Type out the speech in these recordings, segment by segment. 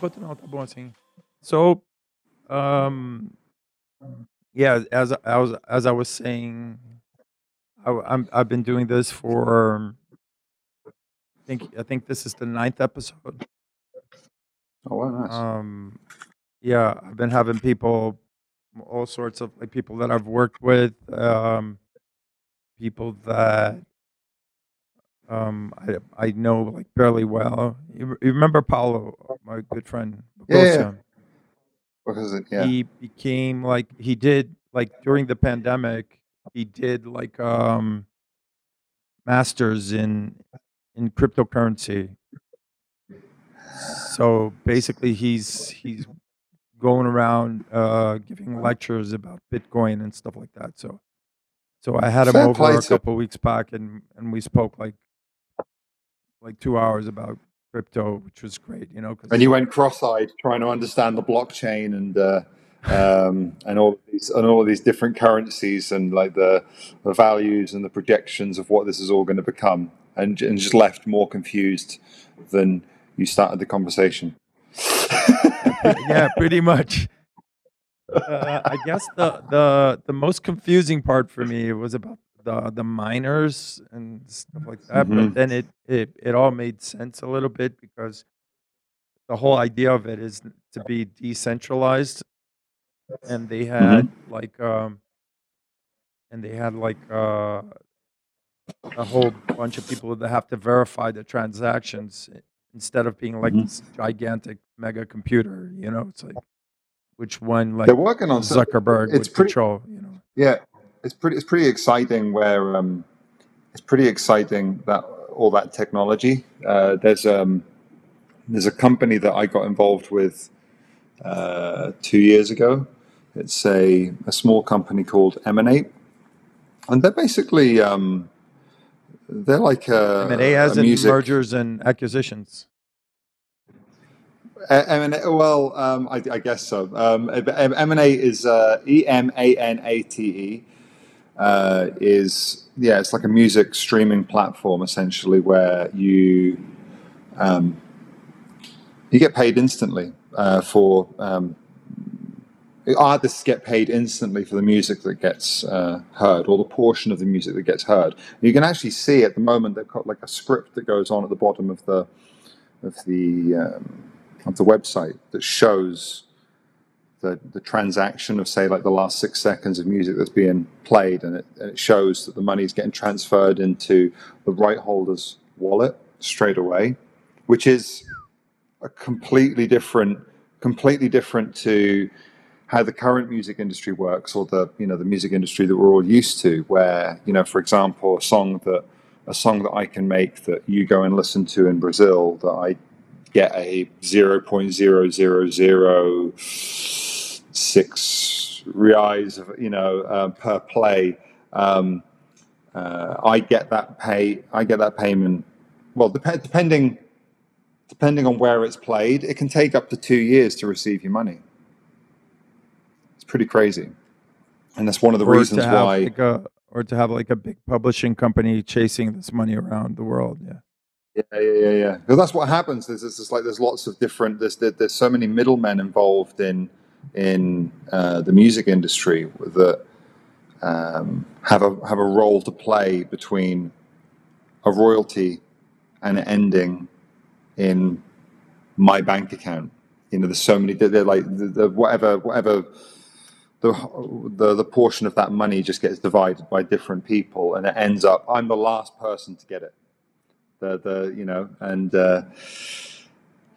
enquanto não, tá bom assim. So, um, yeah, as as as I was saying, I, I'm I've been doing this for I think I think this is the ninth episode. Oh, wow, nice. Um, yeah, I've been having people, all sorts of like people that I've worked with, um, people that um I I know like fairly well. You, you remember Paulo, my good friend, yeah, yeah. Bogosia? Because it, yeah. He became like he did like during the pandemic. He did like um masters in in cryptocurrency. So basically, he's he's going around uh, giving lectures about Bitcoin and stuff like that. So so I had him Fair over a to couple weeks back, and and we spoke like like two hours about crypto, which was great. You know, and you went cross-eyed trying to understand the blockchain and uh, um, and all these and all these different currencies and like the, the values and the projections of what this is all going to become, and, and just left more confused than you started the conversation. yeah, pretty much. Uh, I guess the the the most confusing part for me was about the the miners and stuff like that. hmm But then it it it all made sense a little bit because the whole idea of it is to be decentralized, and they had like um and they had like uh a whole bunch of people that have to verify the transactions instead of being like hmm this gigantic mega computer. You know, it's like which one like They're working on Zuckerberg it's would pretty control. You know. yeah it's pretty it's pretty exciting where um, it's pretty exciting that all that technology. Uh, there's um there's a company that I got involved with uh, two years ago. It's a, a small company called Emanate, and they're basically um, they're like A a, a as in music. mergers and acquisitions. E- Emanate, well, um, I, I guess so. Um, Emanate is uh, E M A N A T E. Uh, is yeah, it's like a music streaming platform essentially where you um, you get paid instantly uh, for um, artists get paid instantly for the music that gets uh, heard or the portion of the music that gets heard. You can actually see at the moment they've got like a script that goes on at the bottom of the of the um, of the website that shows the the transaction of say like the last six seconds of music that's being played, and it, and it shows that the money is getting transferred into the right holder's wallet straight away, which is a completely different completely different to how the current music industry works or the you know the music industry that we're all used to where you know for example a song that a song that I can make that you go and listen to in Brazil that I get a 0.0006 reais of, you know uh, per play um, uh, I get that pay I get that payment well dep- depending depending on where it's played it can take up to 2 years to receive your money it's pretty crazy and that's one of the or reasons why like a or to have like a big publishing company chasing this money around the world. Yeah. Yeah, yeah, yeah, yeah. Because that's what happens. There's, there's like there's lots of different. There's there, there's so many middlemen involved in in uh, the music industry that um, have a have a role to play between a royalty and an ending in my bank account. You know, there's so many. They're, like the, the whatever whatever the, the the portion of that money just gets divided by different people, and it ends up. I'm the last person to get it the the you know and uh,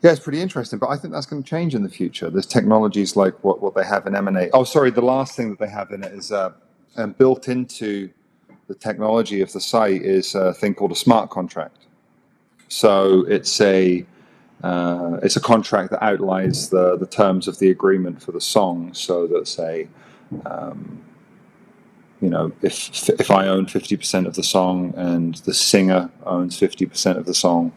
yeah it's pretty interesting but i think that's going to change in the future. There's technologies like what, what they have in emanate oh sorry the last thing that they have in it is uh, and built into the technology of the site is a thing called a smart contract. So it's a uh, it's a contract that outlines the, the terms of the agreement for the song so that say um, you know, if if I own fifty percent of the song and the singer owns fifty percent of the song,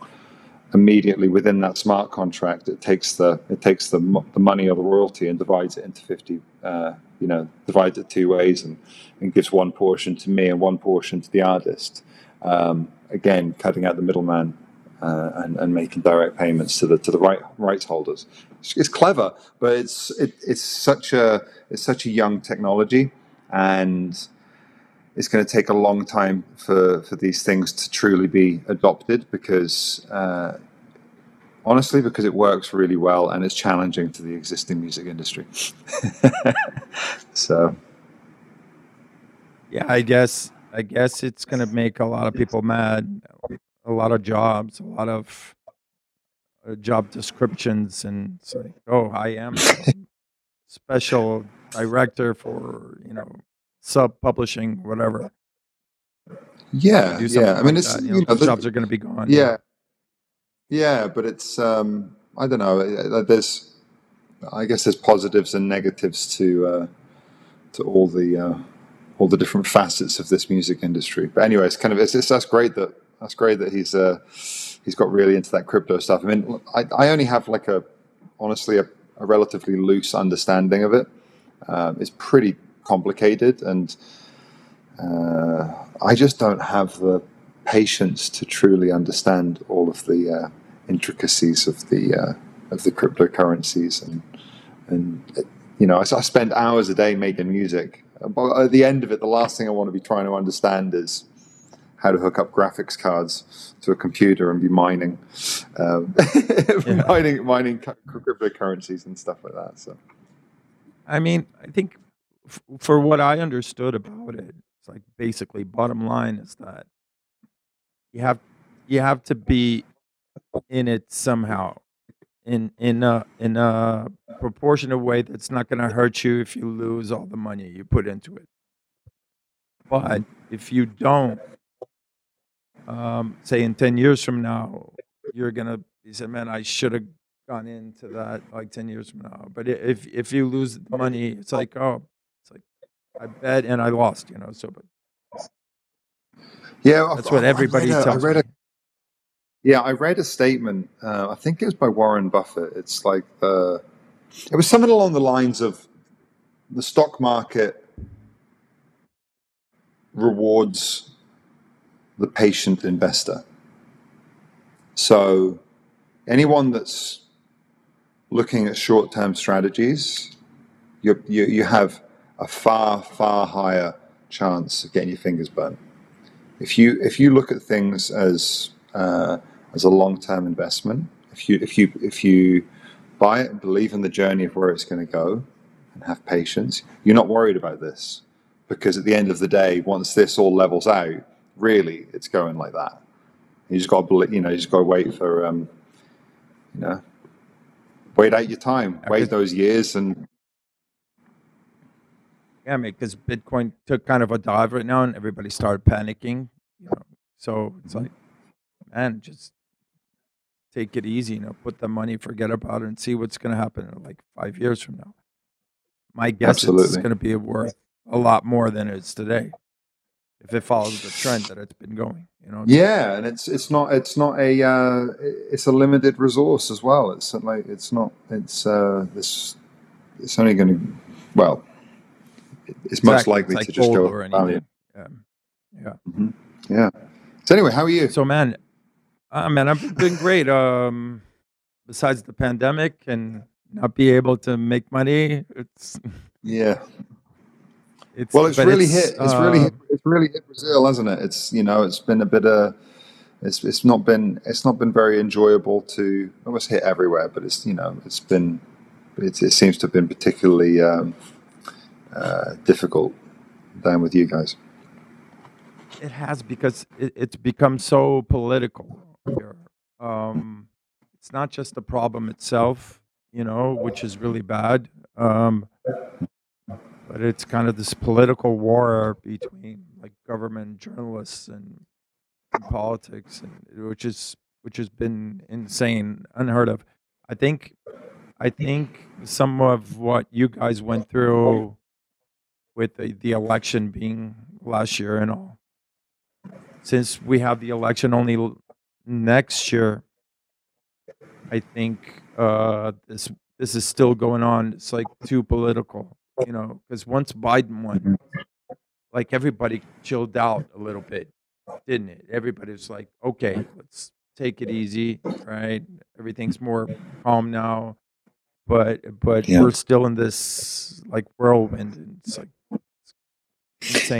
immediately within that smart contract, it takes the it takes the the money or the royalty and divides it into fifty. Uh, you know, divides it two ways and, and gives one portion to me and one portion to the artist. Um, again, cutting out the middleman uh, and, and making direct payments to the to the right rights holders. It's, it's clever, but it's it, it's such a it's such a young technology, and it's going to take a long time for for these things to truly be adopted because. Uh, honestly, because it works really well and it's challenging to the existing music industry. so, Yeah, I guess I guess it's gonna make a lot of people mad. A lot of jobs, a lot of uh, job descriptions, and it's like, oh, I am special director for you know sub publishing, whatever. yeah, yeah. I mean, like it's that. You you know, know, the, jobs are gonna be gone. Yeah. Yeah, but it's um, I don't know. uh, There's I guess there's positives and negatives to uh, to all the uh, all the different facets of this music industry. But anyway, it's kind of it's, it's that's great that that's great that he's uh, he's got really into that crypto stuff. I mean, I, I only have like a honestly a, a relatively loose understanding of it. Um, it's pretty complicated, and uh, I just don't have the patience to truly understand all of the uh, intricacies of the uh, of the cryptocurrencies and and uh, you know I, I spend hours a day making music but at the end of it the last thing I want to be trying to understand is how to hook up graphics cards to a computer and be mining um, Yeah. mining mining cryptocurrencies and stuff like that so I mean, I think f- for what I understood about it, it's like basically bottom line is that you have you have to be in it somehow in in a in a proportionate way that's not going to hurt you if you lose all the money you put into it. But if you don't, um, say in ten years from now, you're gonna you said, man, I should have gone into that like ten years from now. But if if you lose the money, it's like oh, it's like I bet and I lost, you know. So, but Yeah, That's what I- I everybody read a- tells I read me. a, yeah, I read a statement. Uh, I think it was by Warren Buffett. It's like uh, it was something along the lines of the stock market rewards the patient investor. So anyone that's looking at short-term strategies, you you, you have a far far higher chance of getting your fingers burnt if you if you look at things as uh, as a long term investment, if you if you if you buy it and believe in the journey of where it's going to go, and have patience, you're not worried about this because at the end of the day, once this all levels out, really it's going like that. You just got to you know, you just got to wait for um, you know, wait out your time, wait those years, and yeah, I mean, because Bitcoin took kind of a dive right now, and everybody started panicking, you know. So it's like, man, just take it easy, you know, put the money, forget about it, and see what's going to happen in like five years from now. My guess is it's going to be worth a lot more than it is today if it follows the trend that it's been going. You know, Yeah, and it's it's not it's not a uh, it's a limited resource as well. It's like it's not it's uh, this it's only going to well, it's most Exactly. likely like to just go up value. Yeah. yeah. hmm Yeah. So anyway, how are you? So man, uh, man, I've been great. Um, besides the pandemic and not be able to make money, it's Yeah. it's Well, it's really it's, hit. It's really uh, hit, it's really hit Brazil, hasn't it? It's you know it's been a bit uh it's it's not been it's not been very enjoyable to almost hit everywhere, but it's you know it's been it, it seems to have been particularly um, uh, difficult down with you guys. It has because it, it's become so political here. Um, it's not just the problem itself, you know, which is really bad. Um, but it's kind of this political war between like government, journalists, and, and politics, and which is which has been insane, unheard of. I think, I think some of what you guys went through with the, the election being last year and all since we have the election only next year, I think uh, this this is still going on. It's like too political, you know, because once Biden won, like everybody chilled out a little bit, didn't it? Everybody was like, okay, let's take it easy, right? Everything's more calm now, but but Yeah. we're still in this like whirlwind. And it's like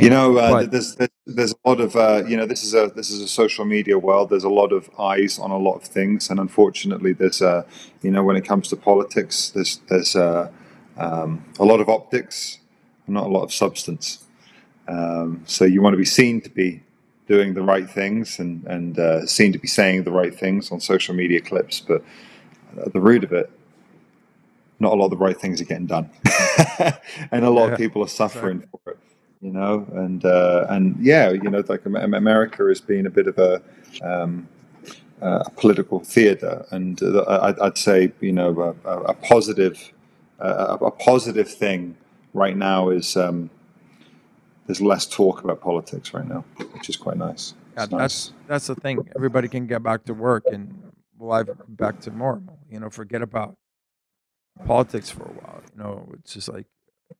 You know, uh, there's, there's a lot of uh, you know this is a this is a social media world. There's a lot of eyes on a lot of things, and unfortunately, there's uh, you know when it comes to politics, there's there's uh, um, a lot of optics, and not a lot of substance. Um, so you want to be seen to be doing the right things and and uh, seen to be saying the right things on social media clips, but at the root of it, not a lot of the right things are getting done, and a lot Yeah, of people are suffering for it you know, and uh, and yeah, you know, like America has been a bit of a, um, a political theater, and uh, I- I'd say you know a, a- positive a, a positive thing right now is um, there's less talk about politics right now, which is quite nice. Yeah, It's that's nice. that's the thing. Everybody can get back to work and life back to normal. You know, forget about politics for a while. You know, it's just like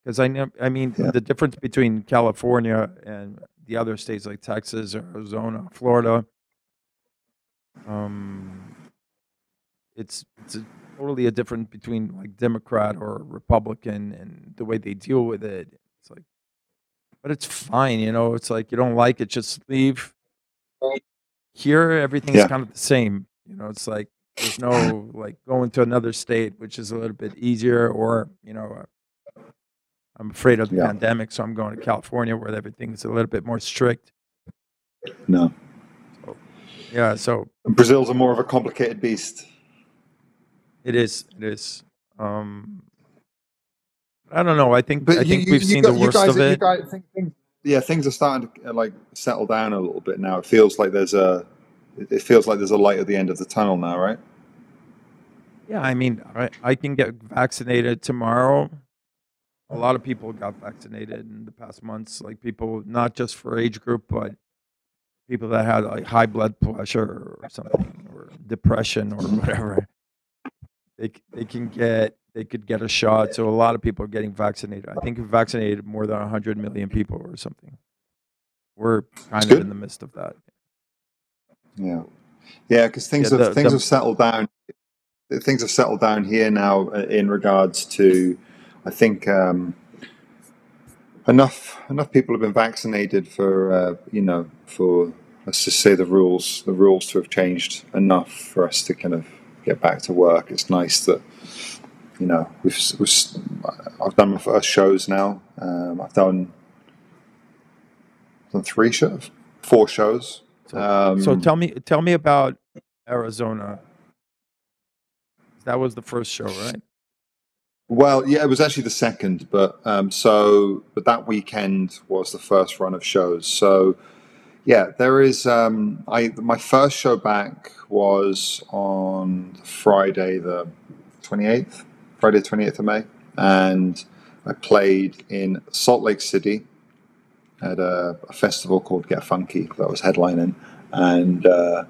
because I know. I mean, Yeah. the difference between California and the other states like Texas, or Arizona, Florida. Um, it's it's a, totally a difference between like Democrat or Republican and the way they deal with it. It's like, but it's fine. You know, it's like you don't like it, just leave here everything's Yeah. kind of the same you know it's like there's no like going to another state which is a little bit easier or you know i'm afraid of the Yeah. pandemic so i'm going to california where everything's a little bit more strict No, yeah so Brazil's a more of a complicated beast. it is it is um i don't know i think i you, think we've you seen gu- the worst guys, of it guys think things, yeah, things are starting to uh, like settle down a little bit now. It feels like there's a, it it feels like there's a light at the end of the tunnel now, right? yeah i mean I, I can get vaccinated tomorrow a lot of people got vaccinated in the past months like people not just for age group but people that had like high blood pressure or something or depression or whatever they, they can get they could get a shot so a lot of people are getting vaccinated i think vaccinated more than 100 million people or something we're kind of good. in the midst of that Yeah, yeah, because things Yeah, have things the- have settled down. Things have settled down here now uh, in regards to, I think, um, enough enough people have been vaccinated for uh, you know for let's just say the rules the rules to have changed enough for us to kind of get back to work. It's nice that you know we've, we've I've done my first shows now. Um, I've done done three shows, four shows. so, Um, so tell me tell me about arizona that was the first show right Well, yeah, it was actually the second, but um, so but that weekend was the first run of shows. So yeah, there is. Um, I my first show back was on Friday the twenty eighth, Friday twenty eighth of May, and I played in Salt Lake City at a, a festival called Get Funky that was headlining, and uh,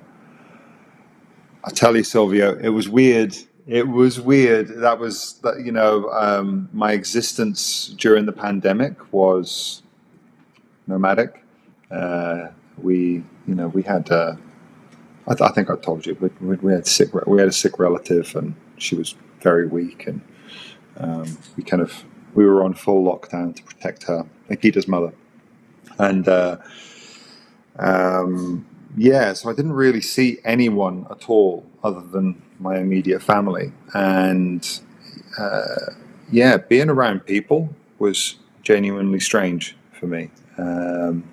I tell you, Silvio, it was weird. It was weird. That was. You know, um, my existence during the pandemic was nomadic. Uh, we, you know, we had. Uh, I, th- I think I told you, we, we had sick. We had a sick relative, and she was very weak, and um, we kind of we were on full lockdown to protect her, Nikita's mother, and. Uh, um, yeah, so I didn't really see anyone at all other than my immediate family. And uh, yeah, being around people was genuinely strange for me. Um,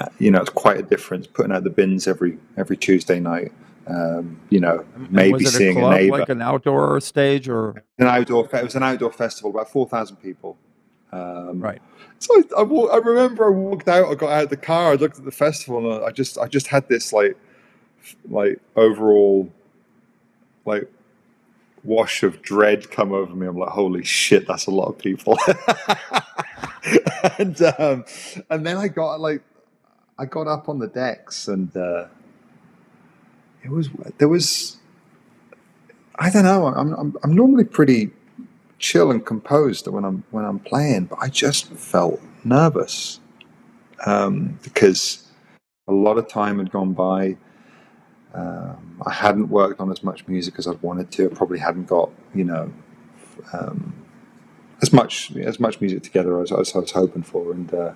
uh, you know, it's quite a difference putting out the bins every every Tuesday night. Um, you know, And- maybe seeing a a, neighbor. like an outdoor stage or an outdoor. It was an outdoor festival, about four thousand people. Um, right so I, I, wa- I remember I walked out. I got out of the car. I looked at the festival, and I just, I just had this like, like overall, like, wash of dread come over me. I'm like, holy shit, that's a lot of people. and um, and then I got like, I got up on the decks, and uh, it was there was, I don't know. I'm, I'm, I'm normally pretty chill and composed when I'm when I'm playing, but I just felt nervous um, because a lot of time had gone by. Um, I hadn't worked on as much music as I'd wanted to. I probably hadn't got you know um, as much as much music together as, as I was hoping for, and uh,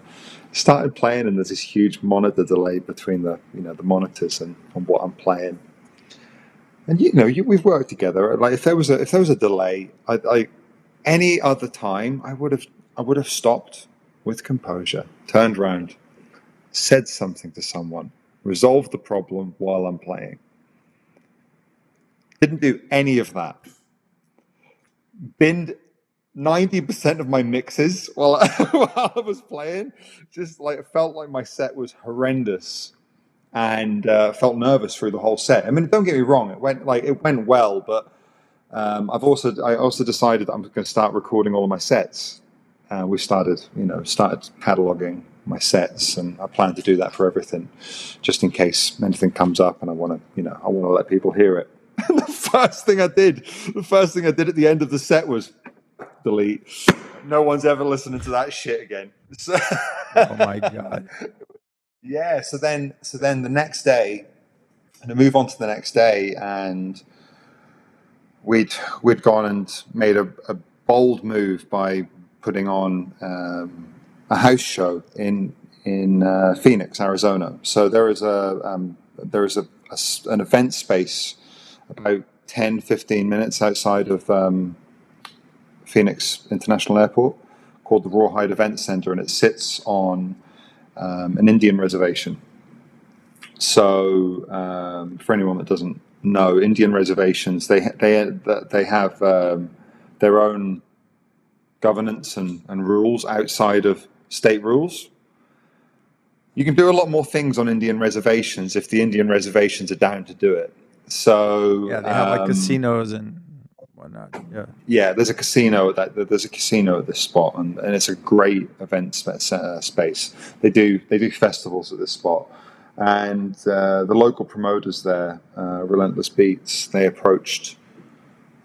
started playing. And there's this huge monitor delay between the you know the monitors and, and what I'm playing. And you know, you, we've worked together. Like if there was a if there was a delay, I, I any other time I would have I would have stopped with composure, turned around, said something to someone, resolved the problem while I'm playing. Didn't do any of that. Binned 90% of my mixes while, while I was playing. Just like felt like my set was horrendous and uh, felt nervous through the whole set. I mean, don't get me wrong, it went like it went well, but um, I've also I also decided I'm going to start recording all of my sets. Uh, we started, you know, started cataloging my sets, and I plan to do that for everything, just in case anything comes up, and I want to, you know, I want to let people hear it. the first thing I did, the first thing I did at the end of the set was delete. No one's ever listening to that shit again. So, Oh my god. yeah. So then, so then the next day, and I move on to the next day, and we'd we'd gone and made a, a bold move by putting on um, a house show in in uh, Phoenix, Arizona. So there is a um, there is a, a an event space about 10, 15 minutes outside of um, Phoenix International Airport called the Rawhide Event Center, and it sits on um, an Indian reservation. So, um, for anyone that doesn't know, Indian reservations they they they have um, their own governance and, and rules outside of state rules. You can do a lot more things on Indian reservations if the Indian reservations are down to do it. So Yeah, they have like um, casinos and whatnot. Yeah. yeah, there's a casino at that. There's a casino at this spot, and, and it's a great event uh, space. They do they do festivals at this spot, and uh, the local promoters there, uh, Relentless Beats, they approached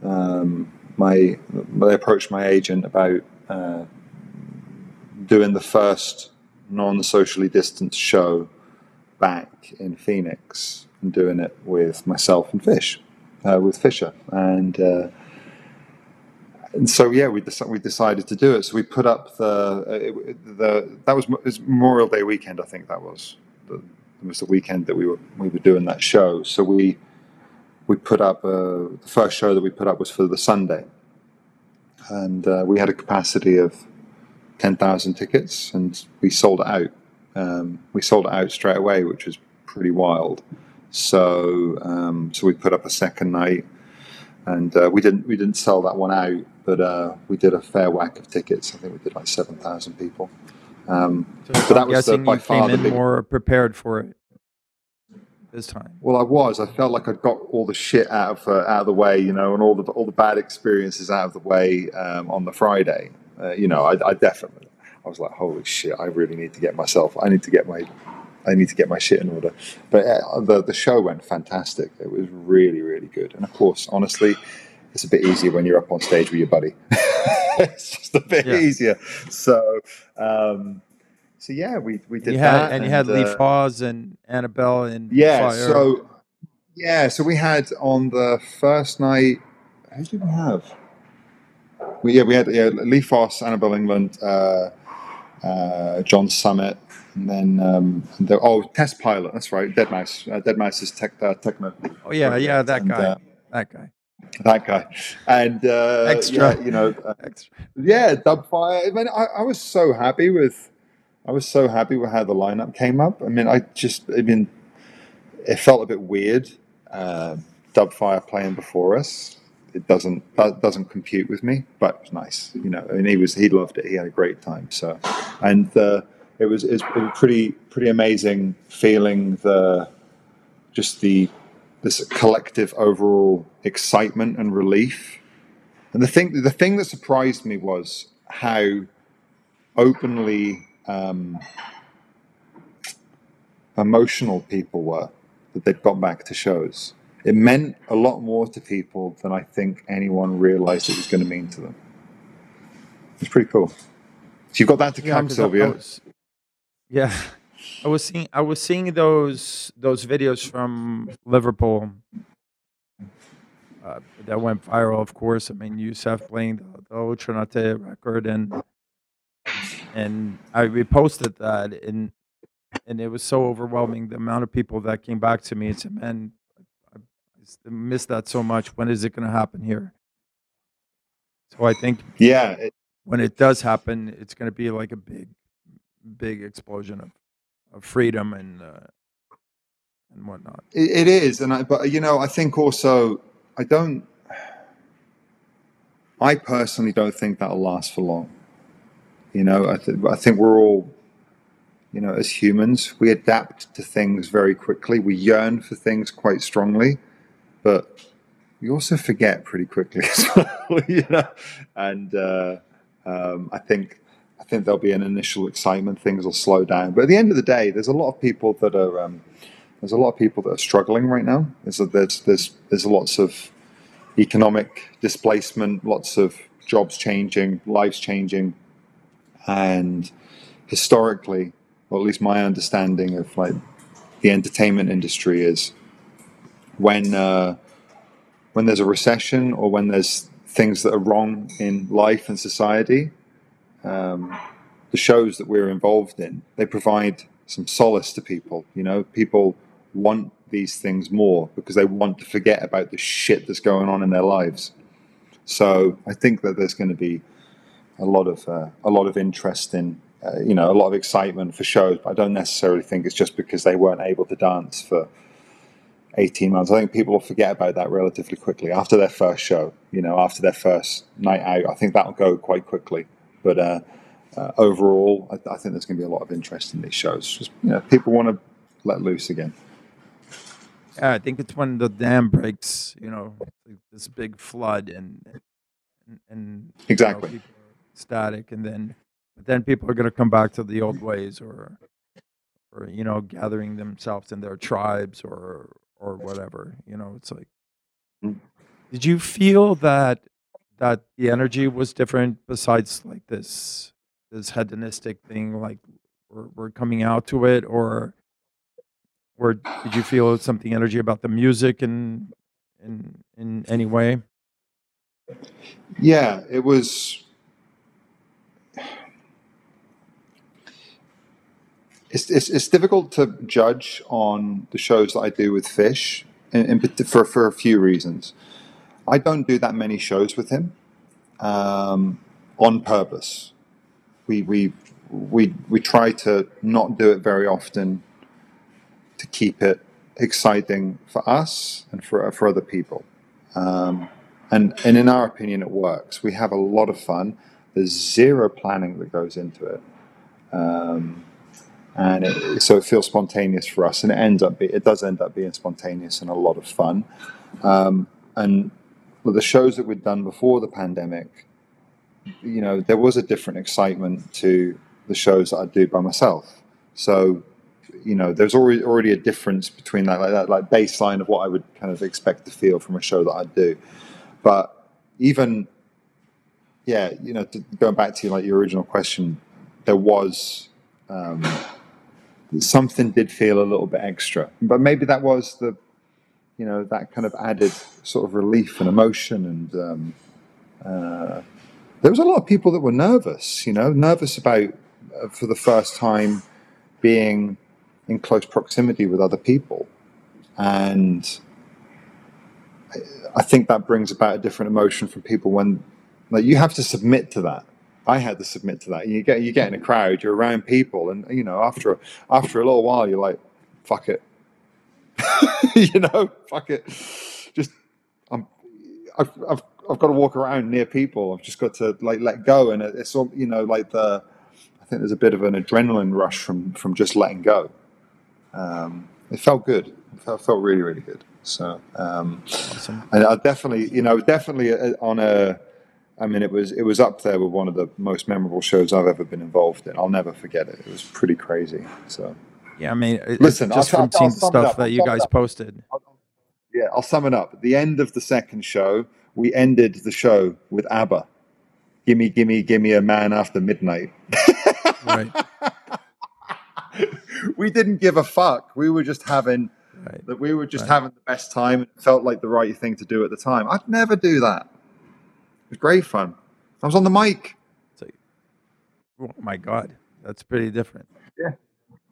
um, my they approached my agent about uh, doing the first non-socially distanced show back in Phoenix and doing it with myself and Fish, uh, with Fisher, and. Uh, and so yeah, we we decided to do it. So we put up the uh, it, the that was, was Memorial Day weekend, I think that was the, it was the weekend that we were we were doing that show. So we we put up uh, the first show that we put up was for the Sunday, and uh, we had a capacity of ten thousand tickets, and we sold it out. Um, we sold it out straight away, which was pretty wild. So um, so we put up a second night and uh, we didn't we didn't sell that one out, but uh, we did a fair whack of tickets. I think we did like seven thousand people. Um, So But that was the- guessing by far the big- more prepared for it this time. well, I was. I felt like I'd got all the shit out of uh, out of the way, you know, and all the all the bad experiences out of the way um, on the Friday. Uh, you know, I, I definitely. I was like, holy shit! I really need to get myself. I need to get my. I need to get my shit in order. But uh, the the show went fantastic. It was really really good. And of course, honestly, it's a bit easier when you're up on stage with your buddy. it's just a bit Yeah. easier. So. Um, so yeah, we we did you had that, and you had Lee uh, Foss and Anabel and yeah, Fire. so yeah, so we had on the first night. Who did we have? We, yeah, we had yeah, Lee Foss, Anabel Englund, uh, uh, John Summit, and then um, the, oh, Test Pilot. That's right, deadmau5. Uh, deadmau5 is tech, uh, techno. oh yeah, yeah, that And, guy, uh, that guy. that guy, and uh, Extra. yeah, you know, Extra. yeah, Dubfire. I mean, I, I was so happy with, I was so happy with how the lineup came up. I mean, I just, I mean, it felt a bit weird. Uh, Dubfire playing before us, it doesn't that doesn't compute with me, but it was nice. You know, and he was he loved it. He had a great time. So, and uh, it was it was it was pretty pretty amazing feeling the just the this collective overall excitement and relief. And the thing the thing that surprised me was how openly um, emotional people were that they'd got back to shows. It meant a lot more to people than I think anyone realized it was going to mean to them. It's pretty cool. So you've got that to Yeah, come, I- I was- yeah, I was seeing I was seeing those those videos from Liverpool uh, that went viral. Of course, I mean Yousef playing the, the Ultra Naté record, and and I reposted that, and and it was so overwhelming the amount of people that came back to me and said, "Man, I that so much. When is it going to happen here?" So I think Yeah, it, when it does happen, it's going to be like a big, big explosion of, of freedom and uh, and whatnot. it, it is, and I, but you know, I think also I don't. I personally don't think that'll last for long. You know, I, th- I think we're all, you know, as humans, we adapt to things very quickly. We yearn for things quite strongly, but you also forget pretty quickly as well. You know, and uh, um, I think I think there'll be an initial excitement. Things will slow down, but at the end of the day, there's a lot of people that are. Um, there's a lot of people that are struggling right now. There's there's there's there's lots of economic displacement, lots of jobs changing, lives changing, and historically, or at least my understanding of like the entertainment industry is when uh, when there's a recession or when there's things that are wrong in life and society, um, the shows that we're involved in they provide some solace to people. You know, people want these things more because they want to forget about the shit that's going on in their lives. So I think that there's going to be a lot of uh, a lot of interest in uh, you know a lot of excitement for shows. But I don't necessarily think it's just because they weren't able to dance for 18 months. I think people will forget about that relatively quickly after their first show. You know, after their first night out, I think that'll go quite quickly. But uh, uh, overall, I, I think there's going to be a lot of interest in these shows. Just you know, people want to let loose again. Yeah, I think it's when the dam breaks, you know, this big flood and and, and you know, Exactly. static, and then but then people are going to come back to the old ways, or or you know, gathering themselves in their tribes, or or whatever. You know, it's like, Mm. did you feel that that the energy was different besides like this this hedonistic thing, like we're, we're coming out to it, or or did you feel something energy about the music in in in any way? Yeah, it was. It's, it's, it's difficult to judge on the shows that I do with Fish in, in, for, for a few reasons. I don't do that many shows with him um, on purpose. We, we, we, we try to not do it very often to keep it exciting for us and for, for other people. Um, and, and in our opinion, it works. We have a lot of fun. There's zero planning that goes into it. Um, and it, so it feels spontaneous for us, and it ends up be, it does end up being spontaneous and a lot of fun. Um, and the shows that we'd done before the pandemic, you know, there was a different excitement to the shows that I do by myself. So, you know, there's already already a difference between that, like that, like baseline of what I would kind of expect to feel from a show that I do. But even, yeah, you know, to, going back to like your original question, there was. Um, something did feel a little bit extra. But maybe that was the, you know, that kind of added sort of relief and emotion. And um, uh, there was a lot of people that were nervous, you know, nervous about uh, for the first time being in close proximity with other people. And I, think that brings about a different emotion from people when, like, you have to submit to that. I had to submit to that. You get you get in a crowd, you're around people, and you know after after a little while, you're like, "Fuck it," you know, "Fuck it." Just I'm, I've, I've I've got to walk around near people. I've just got to like let go, and it's all you know, like the. I think there's a bit of an adrenaline rush from from just letting go. Um, it felt good. It felt, felt really really good. So um, Awesome. and I definitely, you know, definitely uh, on a. I mean, it was it was up there with one of the most memorable shows I've ever been involved in. I'll never forget it. It was pretty crazy. So Yeah, I mean, Listen, just I'll- from I'll- seeing I'll the stuff that you guys posted. yeah, I'll sum it up. At the end of the second show, we ended the show with ABBA. Gimme, gimme, gimme a man after midnight. Right. we didn't give a fuck. We were just having Right. that we were just Right. having the best time it felt like the right thing to do at the time. I'd never do that. Was great fun. I was on the mic. So, oh my God, that's pretty different.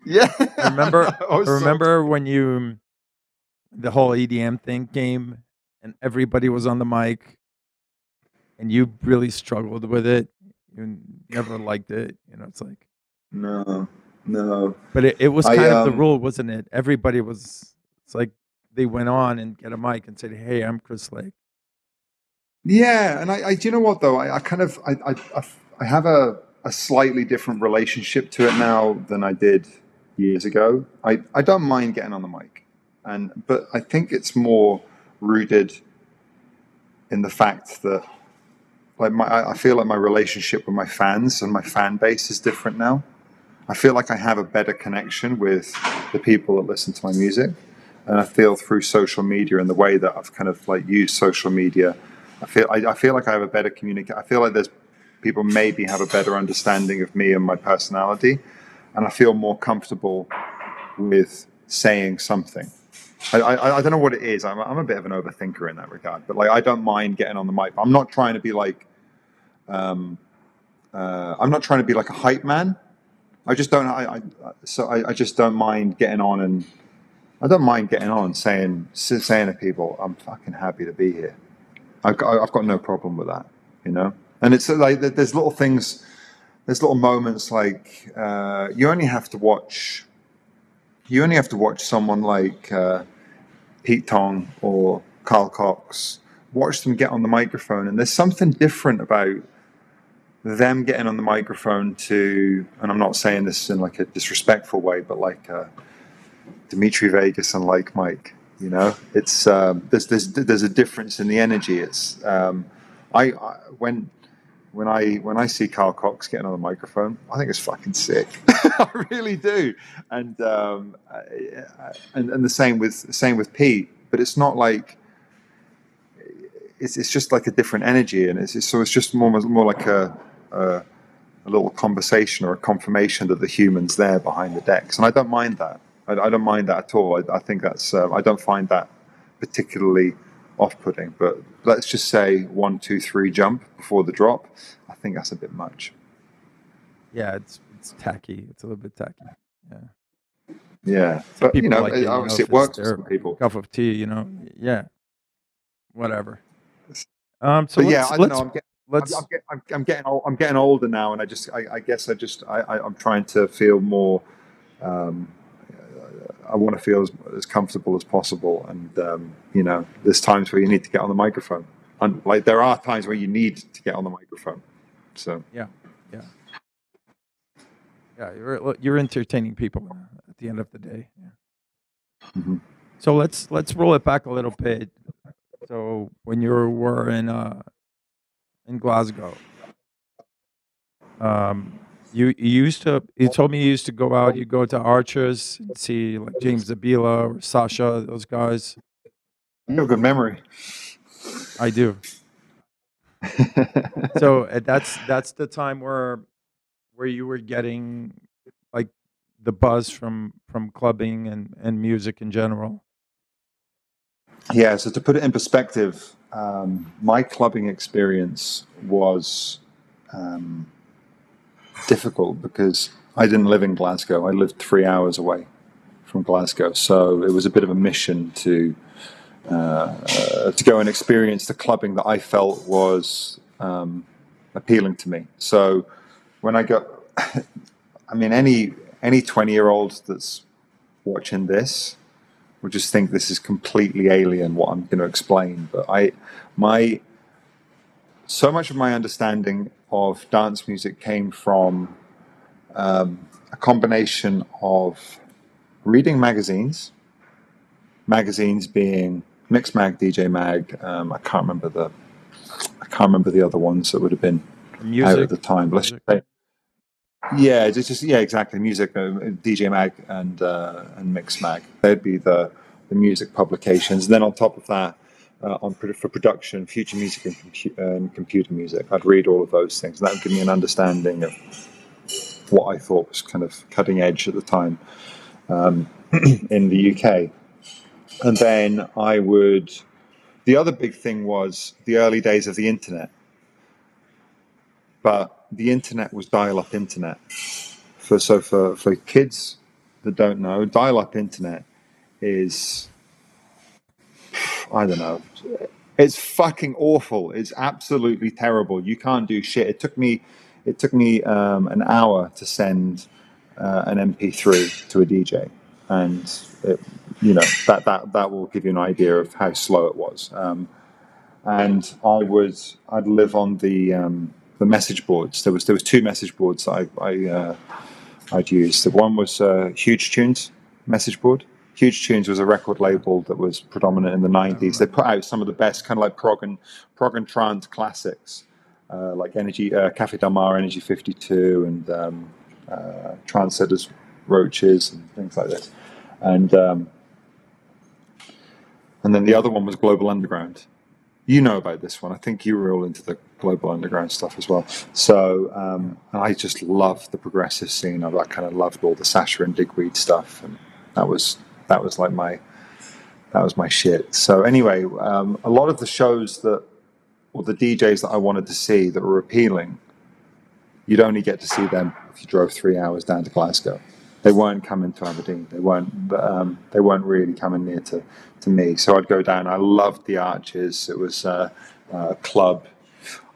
Yeah. I remember, I was so- remember when you, the whole EDM thing came and everybody was on the mic and you really struggled with it. You never liked it. You know, it's like, no, no. but it, it was I, kind of the um, rule, wasn't it? Everybody was, it's like they went on and get a mic and said, Hey, I'm Chris Lake. Yeah, and I, I do you know what though? I, I kind of I, I, I, have a, a slightly different relationship to it now than I did years ago. I, I don't mind getting on the mic, and but I think it's more rooted in the fact that like my I feel like my relationship with my fans and my fan base is different now. I feel like I have a better connection with the people that listen to my music, and I feel through social media and the way that I've kind of like used social media. I feel I, I feel like I have a better communicate. I feel like there's people maybe have a better understanding of me and my personality, and I feel more comfortable with saying something. I, I, I don't know what it is. I'm, I'm a bit of an overthinker in that regard, but like I don't mind getting on the mic. I'm not trying to be like, um, uh, I'm not trying to be like a hype man. I just don't. I, I so I, I just don't mind getting on and I don't mind getting on saying saying to people, I'm fucking happy to be here. I've got, I've got no problem with that, you know. And it's like there's little things, there's little moments like uh, you only have to watch, you only have to watch someone like uh, Pete Tong or Carl Cox, watch them get on the microphone, and there's something different about them getting on the microphone to, and I'm not saying this in like a disrespectful way, but like uh, Dimitri Vegas and like Mike. You know, it's um, there's there's there's a difference in the energy. It's um, I, I when when I when I see Carl Cox getting on the microphone, I think it's fucking sick. I really do, and um, I- and and the same with same with Pete. But it's not like it's it's just like a different energy, and it's, it's so it's just more more like a, a a little conversation or a confirmation that the human's there behind the decks, and I don't mind that. I, I don't mind that at all. I, I think that's um, I don't find that particularly off-putting. But let's just say one, two, three jump before the drop. I think that's a bit much. Yeah, it's it's tacky. It's a little bit tacky. Yeah. Yeah, Some but you know, like it, obviously it works for some people. Cup of tea, you know. Yeah. Whatever. Um. So yeah, I don't let's know. I'm, get, let's I'm, I'm, get, I'm, I'm getting old, I'm getting older now, and I just I, I guess I just I, I, I'm trying to feel more. Um, I want to feel as, as comfortable as possible, and um, you know, there's times where you need to get on the microphone, and like there are times where you need to get on the microphone. So yeah. yeah, yeah. You're you're entertaining people at the end of the day. Yeah. Mhm. So let's let's roll it back a little bit. So when you were in uh in Glasgow, um, you, you used to you told me you used to go out. You go to Archaos and see like James Zabiela or Sasha, those guys. you have a good memory. I do. So uh, that's that's the time where where you were getting like the buzz from from clubbing and and music in general. Yeah, so to put it in perspective, um, my clubbing experience was um, difficult because I didn't live in Glasgow. I lived three hours away from Glasgow, so it was a bit of a mission to uh, uh, to go and experience the clubbing that I felt was um, appealing to me. So when I got, I mean, any any twenty year old that's watching this would just think this is completely alien what I'm going to explain. But I, my, so much of my understanding of dance music came from um, a combination of reading magazines, magazines being Mixmag, DJ Mag. Um, I can't remember the, I can't remember the other ones that would have been out Muzik. at the time. But let's just say, yeah, it's just yeah, exactly. Muzik, uh, DJ Mag, and uh, and Mixmag. They'd be the the music publications. And then on top of that, uh, on for production, future music and, compu- and computer music, I'd read all of those things. And that would give me an understanding of what I thought was kind of cutting edge at the time um, in the UK. And then I would. The other big thing was the early days of the internet. But the internet was dial-up internet. For so for for kids that don't know, dial-up internet is I don't know. It's fucking awful. It's absolutely terrible. You can't do shit. It took me it took me um, an hour to send uh, an MP3 to a DJ, and it, you know that that that will give you an idea of how slow it was. Um, and I would I'd live on the um, the message boards. There was there was two message boards I I uh, I'd use. The one was uh, Huge Tunes message board. Huge Tunes was a record label that was predominant in the '90s. They put out some of the best kind of like prog and prog and trance classics, uh, like Energy uh, Cafe Del Mar, Energy 52, and um, uh, Trancesetters Roaches and things like this. And um, and then the other one was Global Underground. You know about this one. I think you were all into the Global Underground stuff as well. So um, I just loved the progressive scene. I, I kind of loved all the Sasha and Digweed stuff, and that was that was like my that was my shit. So anyway, um, a lot of the shows that or the DJs that I wanted to see that were appealing, you'd only get to see them if you drove three hours down to Glasgow. They weren't coming to Aberdeen. They weren't. Um, they weren't really coming near to, to me. So I'd go down. I loved the Arches. It was uh, a club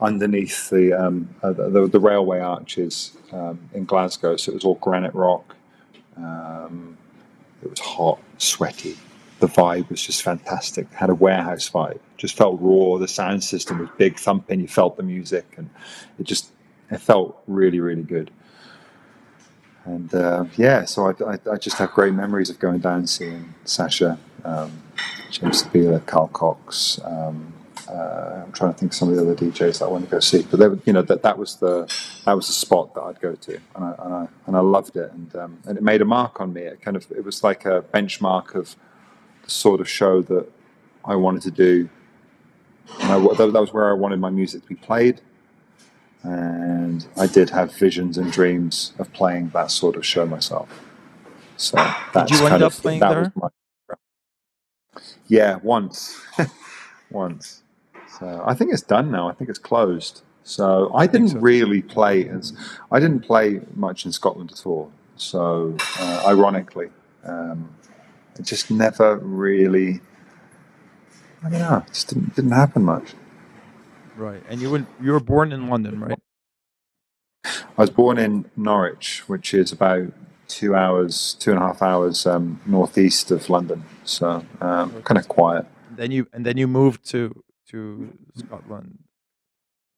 underneath the, um, uh, the, the railway arches um, in Glasgow. So it was all granite rock. Um, it was hot, sweaty. The vibe was just fantastic. Had a warehouse vibe. Just felt raw. The sound system was big, thumping. You felt the music, and it just it felt really, really good. And uh, yeah, so I, I, I, just have great memories of going down and seeing Sasha, um, James Zabiela, Carl Cox. Um, uh, I'm trying to think of some of the other DJs that I want to go see, but they, you know that that was the that was the spot that I'd go to, and I and I, and I loved it, and um, and it made a mark on me. It kind of it was like a benchmark of the sort of show that I wanted to do. And I, that, that was where I wanted my music to be played, and I did have visions and dreams of playing that sort of show myself. So did you end up of, playing there? My, yeah, once, once. So I think it's done now. I think it's closed. So I didn't so. really play as I didn't play much in Scotland at all. So uh, ironically, um, it just never really. I don't know. It just didn't didn't happen much. Right, and you were you were born in London, right? I was born in Norwich, which is about two hours, two and a half hours um, northeast of London. So um, kind of quiet. Then you and then you moved to to Scotland?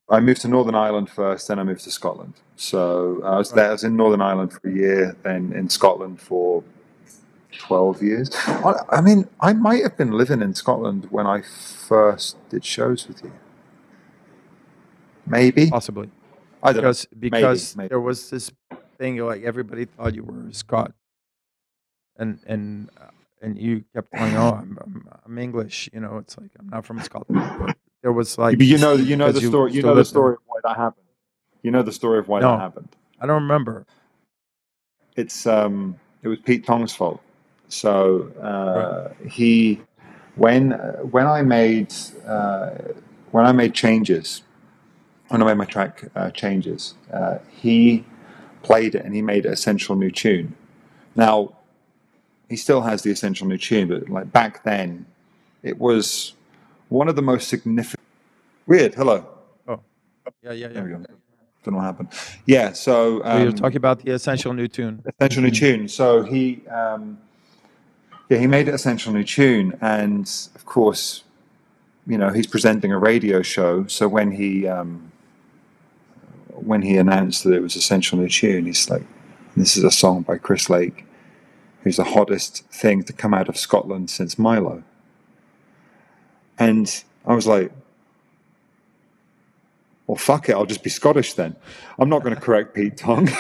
I moved to Northern Ireland first, then I moved to Scotland. So I was there. I was in Northern Ireland for a year, then in Scotland for twelve years. I, mean, I might have been living in Scotland when I first did shows with you. Maybe, possibly. I don't because know. because maybe, maybe. there was this thing like everybody thought you were Scot, and and and you kept going, "Oh, I'm, I'm, I'm English." You know, it's like I'm not from Scotland. There was like, you know, you know the story. You, you know the story of why that happened. You know the story of why no, that happened. I don't remember. It's um, it was Pete Tong's fault. So uh, right. he, when when I made uh, when I made changes, when I made my track uh, changes, uh, he played it and he made a central new tune. Now he still has the essential new tune, but like back then, it was one of the most significant. Weird. Hello. Oh, yeah, yeah, yeah. There we go. Don't know what happened. Yeah. So, um, so you're talking about the essential new tune. Essential new tune. So he, um, yeah, he made an essential new tune, and of course, you know, he's presenting a radio show. So when he um, when he announced that it was essential new tune, he's like, "This is a song by Chris Lake." Who's the hottest thing to come out of Scotland since Mylo. And I was like, well, fuck it, I'll just be Scottish then. I'm not going to correct Pete Tong.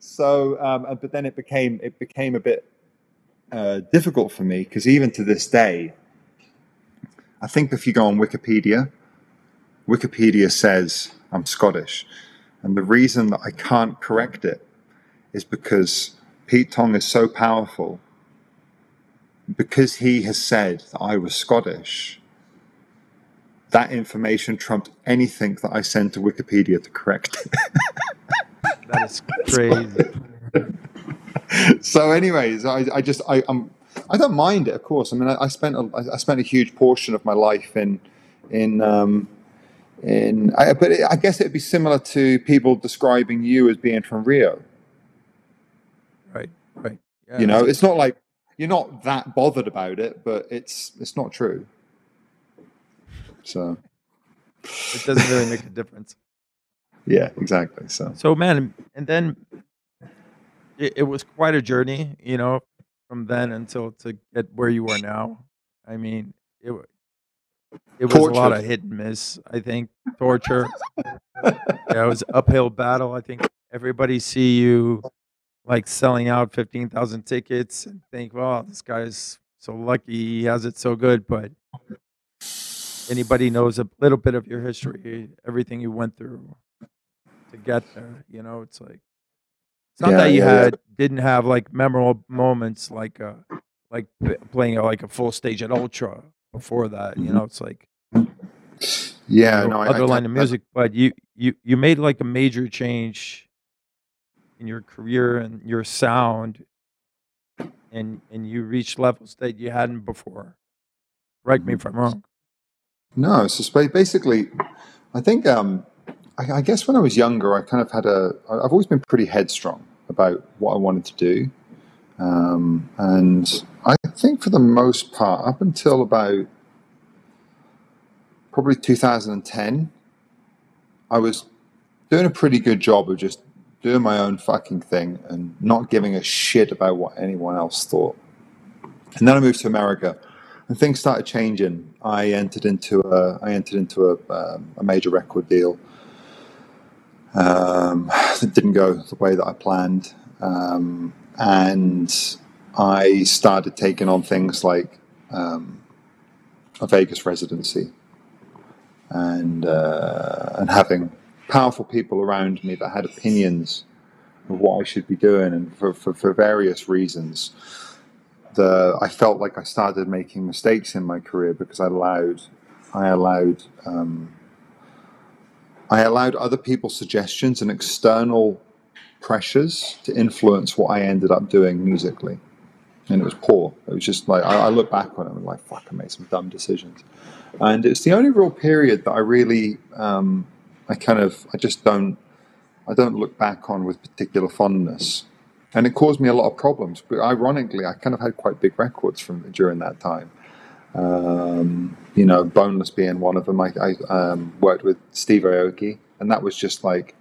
so, um, but then it became it became a bit uh, difficult for me because even to this day, I think if you go on Wikipedia, Wikipedia says I'm Scottish, And the reason that I can't correct it is because Pete Tong is so powerful. Because he has said that I was Scottish, that information trumped anything that I sent to Wikipedia to correct it. That is crazy. so, anyways, I, I just I I'm I don't mind it, of course. I mean, I, I spent a, I spent a huge portion of my life in in um, in. I, but it, I guess it'd be similar to people describing you as being from Rio. Right. Yeah, You know, it's not like you're not that bothered about it, but it's it's not true. So it doesn't really make a difference. yeah, exactly. So So, man, and then it, it was quite a journey, you know, from then until to get where you are now. I mean, it it was a lot of hit and miss. I think torture. yeah, it was uphill battle. I think everybody see you like selling out fifteen thousand tickets and think, "Well, this guy's so lucky. He has it so good." But anybody knows a little bit of your history, everything you went through to get there. You know, it's like it's not Yeah, that you yeah, yeah. had didn't have like memorable moments like uh like playing uh, like a full stage at Ultra before that. You know, it's like yeah, you know, I, other I, line of I- music, but you you you made like a major change in your career and your sound, and and you reached levels that you hadn't before. Correct me if I'm wrong. No, so basically, I think um, I, I guess when I was younger, I kind of had a i've always been pretty headstrong about what I wanted to do, um, and I think for the most part, up until about probably 2010, I was doing a pretty good job of just doing my own fucking thing and not giving a shit about what anyone else thought. And then I moved to America and things started changing. I entered into a I entered into a, um, a major record deal. Um, that didn't go the way that I planned, um, and I started taking on things like um, a Vegas residency, and uh, and having powerful people around me that had opinions of what I should be doing, and for, for, for various reasons the I felt like I started making mistakes in my career because I allowed I allowed um, I allowed other people's suggestions and external pressures to influence what I ended up doing musically, and it was poor. It was just like I, I look back on it and I'm like, fuck, I made some dumb decisions, and it's the only real period that I really um, I kind of I just don't I don't look back on with particular fondness and it caused me a lot of problems. But ironically, I kind of had quite big records from during that time. Um, you know, Boneless being one of them. I, I um, worked with Steve Aoki, and that was just like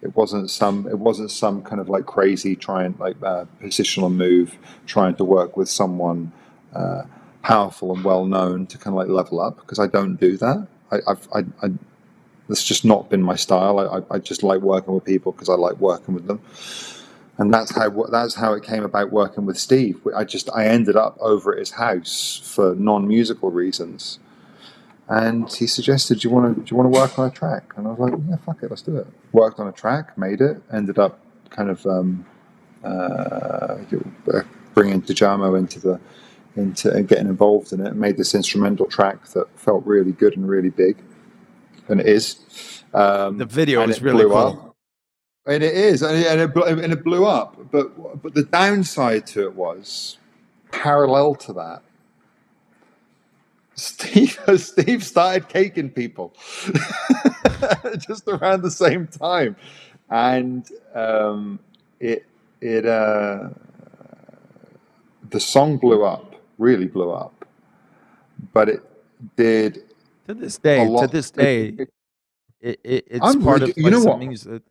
it wasn't some it wasn't some kind of like crazy trying like uh, positional move trying to work with someone uh, powerful and well known to kind of like level up because I don't do that. I, I've, I, I that's just not been my style. I, I, just like working with people because I like working with them and that's how that's how it came about working with Steve. I just I ended up over at his house for non-musical reasons, and he suggested, "Do you want to do you want to work on a track?" And I was like, "Yeah, fuck it, let's do it." Worked on a track, made it, ended up kind of um, uh, bringing Tujamo into the into getting involved in it, made this instrumental track that felt really good and really big, and it is. Um, The video is really cool. up. And it is, and it, and it blew up. But but the downside to it was, parallel to that, Steve Steve started caking people just around the same time, and um, it it uh, the song blew up, really blew up, but it did To this day, to this day, it- it, it, it's I'm part really- of you like know what? music.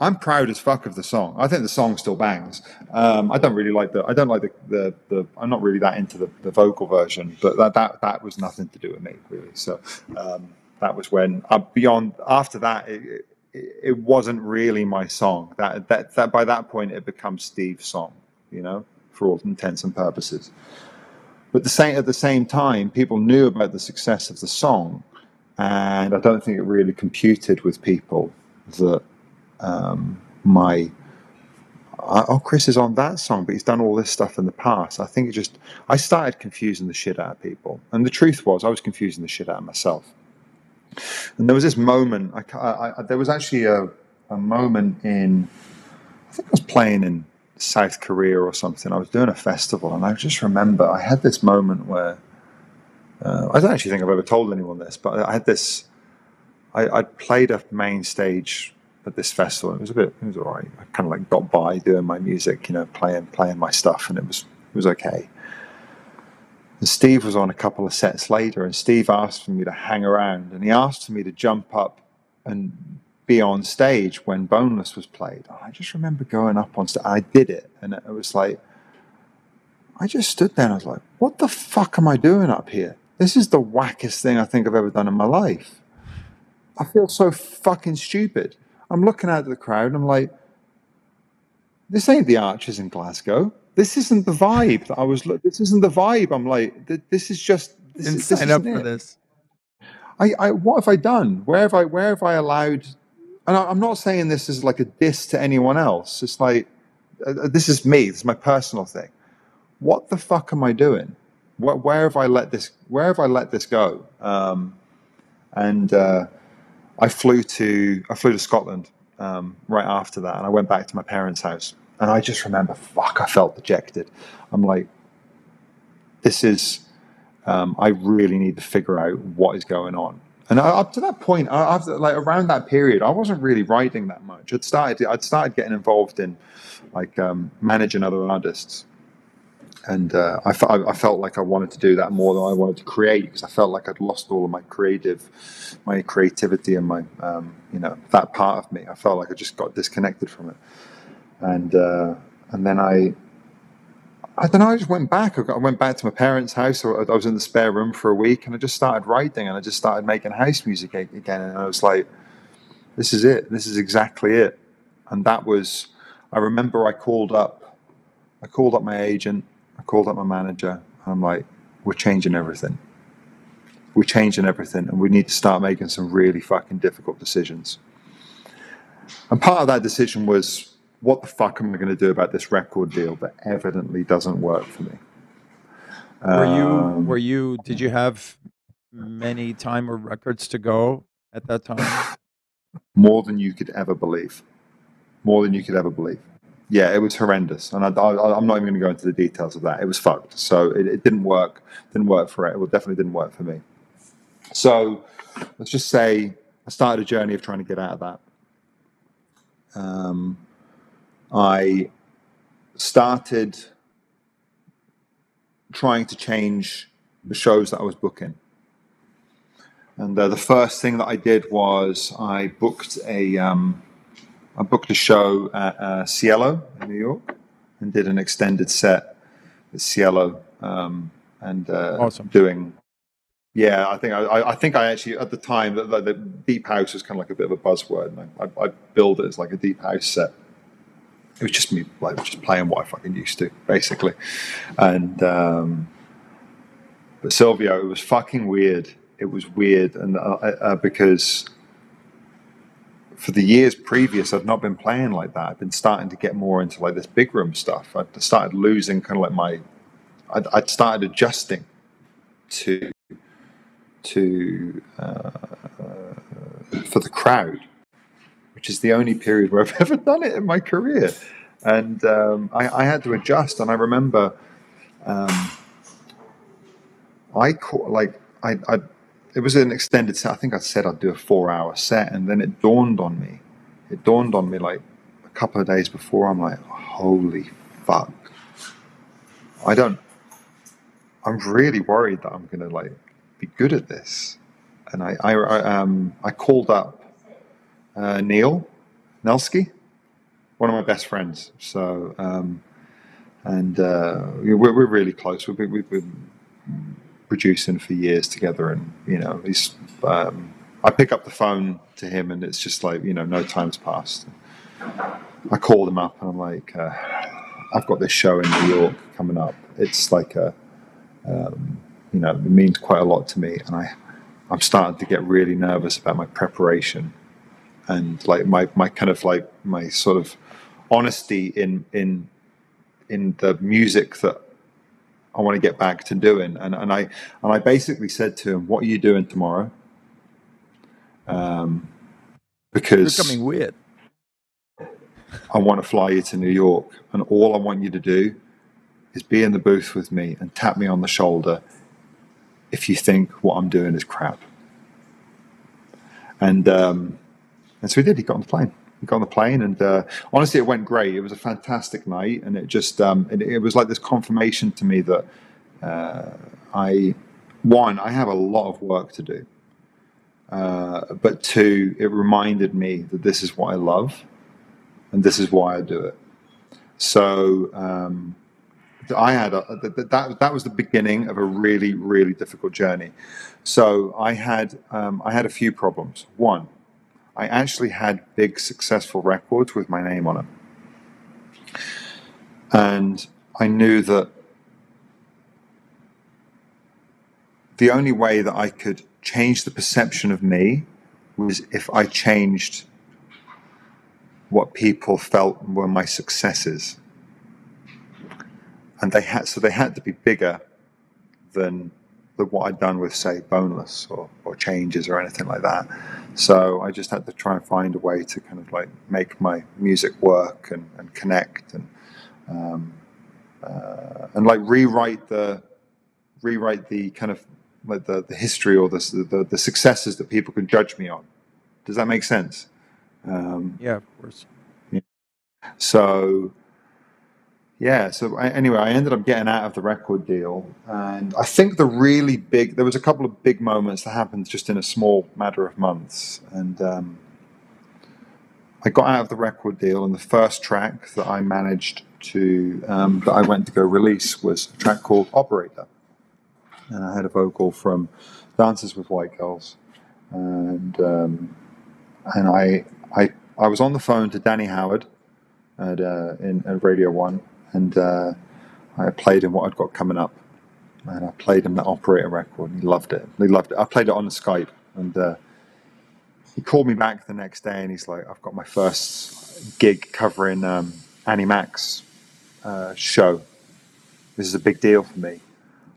I'm proud as fuck of the song. I think the song still bangs. Um, I don't really like the. I don't like the, the, the. I'm not really that into the, the vocal version, but that, that that was nothing to do with me really. So um, that was when uh, beyond after that, it, it, it wasn't really my song. That that that by that point it becomes Steve's song. You know, for all intents and purposes. But the same at the same time, people knew about the success of the song, and I don't think it really computed with people that um, my I, oh Chris is on that song, but he's done all this stuff in the past. I think it just I started confusing the shit out of people, and the truth was I was confusing the shit out of myself. And there was this moment. I, I, I there was actually a a moment in I think I was playing in South Korea or something. I was doing a festival, and I just remember I had this moment where uh, I don't actually think I've ever told anyone this, but I had this. I, I'd played a main stage at this festival. It was a bit, it was all right. I kind of like got by doing my music, you know, playing playing my stuff, and it was it was okay. And Steve was on a couple of sets later, and Steve asked for me to hang around, and he asked for me to jump up and be on stage when Boneless was played. Oh, I just remember going up on stage. I did it, and it was like, I just stood there and I was like, "What the fuck am I doing up here? This is the wackest thing I think I've ever done in my life. I feel so fucking stupid." I'm looking out at the crowd and I'm like, this ain't the Arches in Glasgow. This isn't the vibe that I was. This isn't the vibe. I'm like, this is just. This, Didn't is, this sign up isn't for it. this. I, I, what have I done? Where have I, where have I allowed? And I'm not saying this is like a diss to anyone else. It's like, uh, this is me. This is my personal thing. What the fuck am I doing? Where, where have I let this? Where have I let this go? Um, and uh, I flew to, I flew to Scotland um, right after that, and I went back to my parents' house. And I just remember, fuck, I felt dejected. I'm like, this is um, I really need to figure out what is going on. And up to that point, after, like around that period, I wasn't really writing that much. I'd started, I'd started getting involved in like um, managing other artists, and uh, I felt like I wanted to do that more than I wanted to create because I felt like I'd lost all of my creative, my creativity and my, um, you know, that part of me. I felt like I just got disconnected from it, and uh, and then I I don't know. I just went back. I went back to my parents' house. I was in the spare room for a week, and I just started writing, and I just started making house music again. And I was like, "This is it. This is exactly it." And that was. I remember I called up. I called up my agent. I called up my manager, and I'm like, "We're changing everything. We're changing everything, and we need to start making some really fucking difficult decisions." And part of that decision was, what the fuck am I going to do about this record deal that evidently doesn't work for me? Were you Um, were you did you have many time or records to go at that time? more than you could ever believe? More than you could ever believe. Yeah, it was horrendous, and I, I'm not even going to go into the details of that. It was fucked. So it, it didn't work. Didn't work for it. It definitely didn't work for me. So let's just say I started a journey of trying to get out of that. Um, I started trying to change the shows that I was booking. And uh, the first thing that I did was I booked a um, I booked a show at uh, Cielo in New York and did an extended set at Cielo um, and uh, Awesome. doing. Yeah, I think I, I- think I actually at the time the, the deep house was kind of like a bit of a buzzword, and I, I, I billed it as like a deep house set. It was just me like just playing what I fucking used to, basically, and um, but Silvio, it was fucking weird. It was weird, and uh, uh, because for the years previous, I'd not been playing like that. I'd been starting to get more into like this big room stuff. I'd started losing kind of like my, I'd, I'd started adjusting to to uh, for the crowd, which is the only period where I've ever done it in my career, and um, I, I had to adjust. And I remember. Um, I caught like I, I it was an extended set. I think I said I'd do a four hour set, and then it dawned on me. It dawned on me like a couple of days before. I'm like, holy fuck! I don't. I'm really worried that I'm gonna like be good at this. And I, I, I um, I called up uh, Neil Nelski, one of my best friends. So, um, and uh, we're, we're really close. We've been, we've been producing for years together, and you know, he's. Um, I pick up the phone to him, and it's just like you know, no time's passed. I call him up, and I'm like, uh, I've got this show in New York coming up. It's like a, um, you know, it means quite a lot to me, and I, I'm starting to get really nervous about my preparation. And like my my kind of like my sort of honesty in in in the music that I want to get back to doing. And and I and I basically said to him, "What are you doing tomorrow?" Um, You're because coming weird. I want to fly you to New York, and all I want you to do is be in the booth with me and tap me on the shoulder if you think what I'm doing is crap. And um, and so he did. He got on the plane. He got on the plane, and uh, honestly, it went great. It was a fantastic night, and it just um, it, it was like this confirmation to me that uh, I one I have a lot of work to do, uh, but two, it reminded me that this is what I love and this is why I do it. So um, I had a, that, that was the beginning of a really really difficult journey. So I had um, I had a few problems. One, I actually had big successful records with my name on them, and I knew that the only way that I could change the perception of me was if I changed what people felt were my successes. And they had so they had to be bigger than what I'd done with say boneless or, or changes or anything like that. So I just had to try and find a way to kind of like make my music work and, and connect and um, uh, and like rewrite the rewrite the kind of like the, the history or the, the the successes that people can judge me on. Does that make sense? Um, Yeah, of course. so, yeah. So I, anyway, I ended up getting out of the record deal, and I think the really big there was a couple of big moments that happened just in a small matter of months, and um, I got out of the record deal, and the first track that I managed to um, that I went to go release was a track called Operator, and I had a vocal from Dances with White Girls, and um, and I I I was on the phone to Danny Howard at uh, in at Radio One, and uh, I played him what I'd got coming up, and I played him that Operator record, and he loved it. He loved it. I played it on the Skype, and uh, he called me back the next day, and he's like, "I've got my first gig covering um, Annie Mac's uh, show. This is a big deal for me.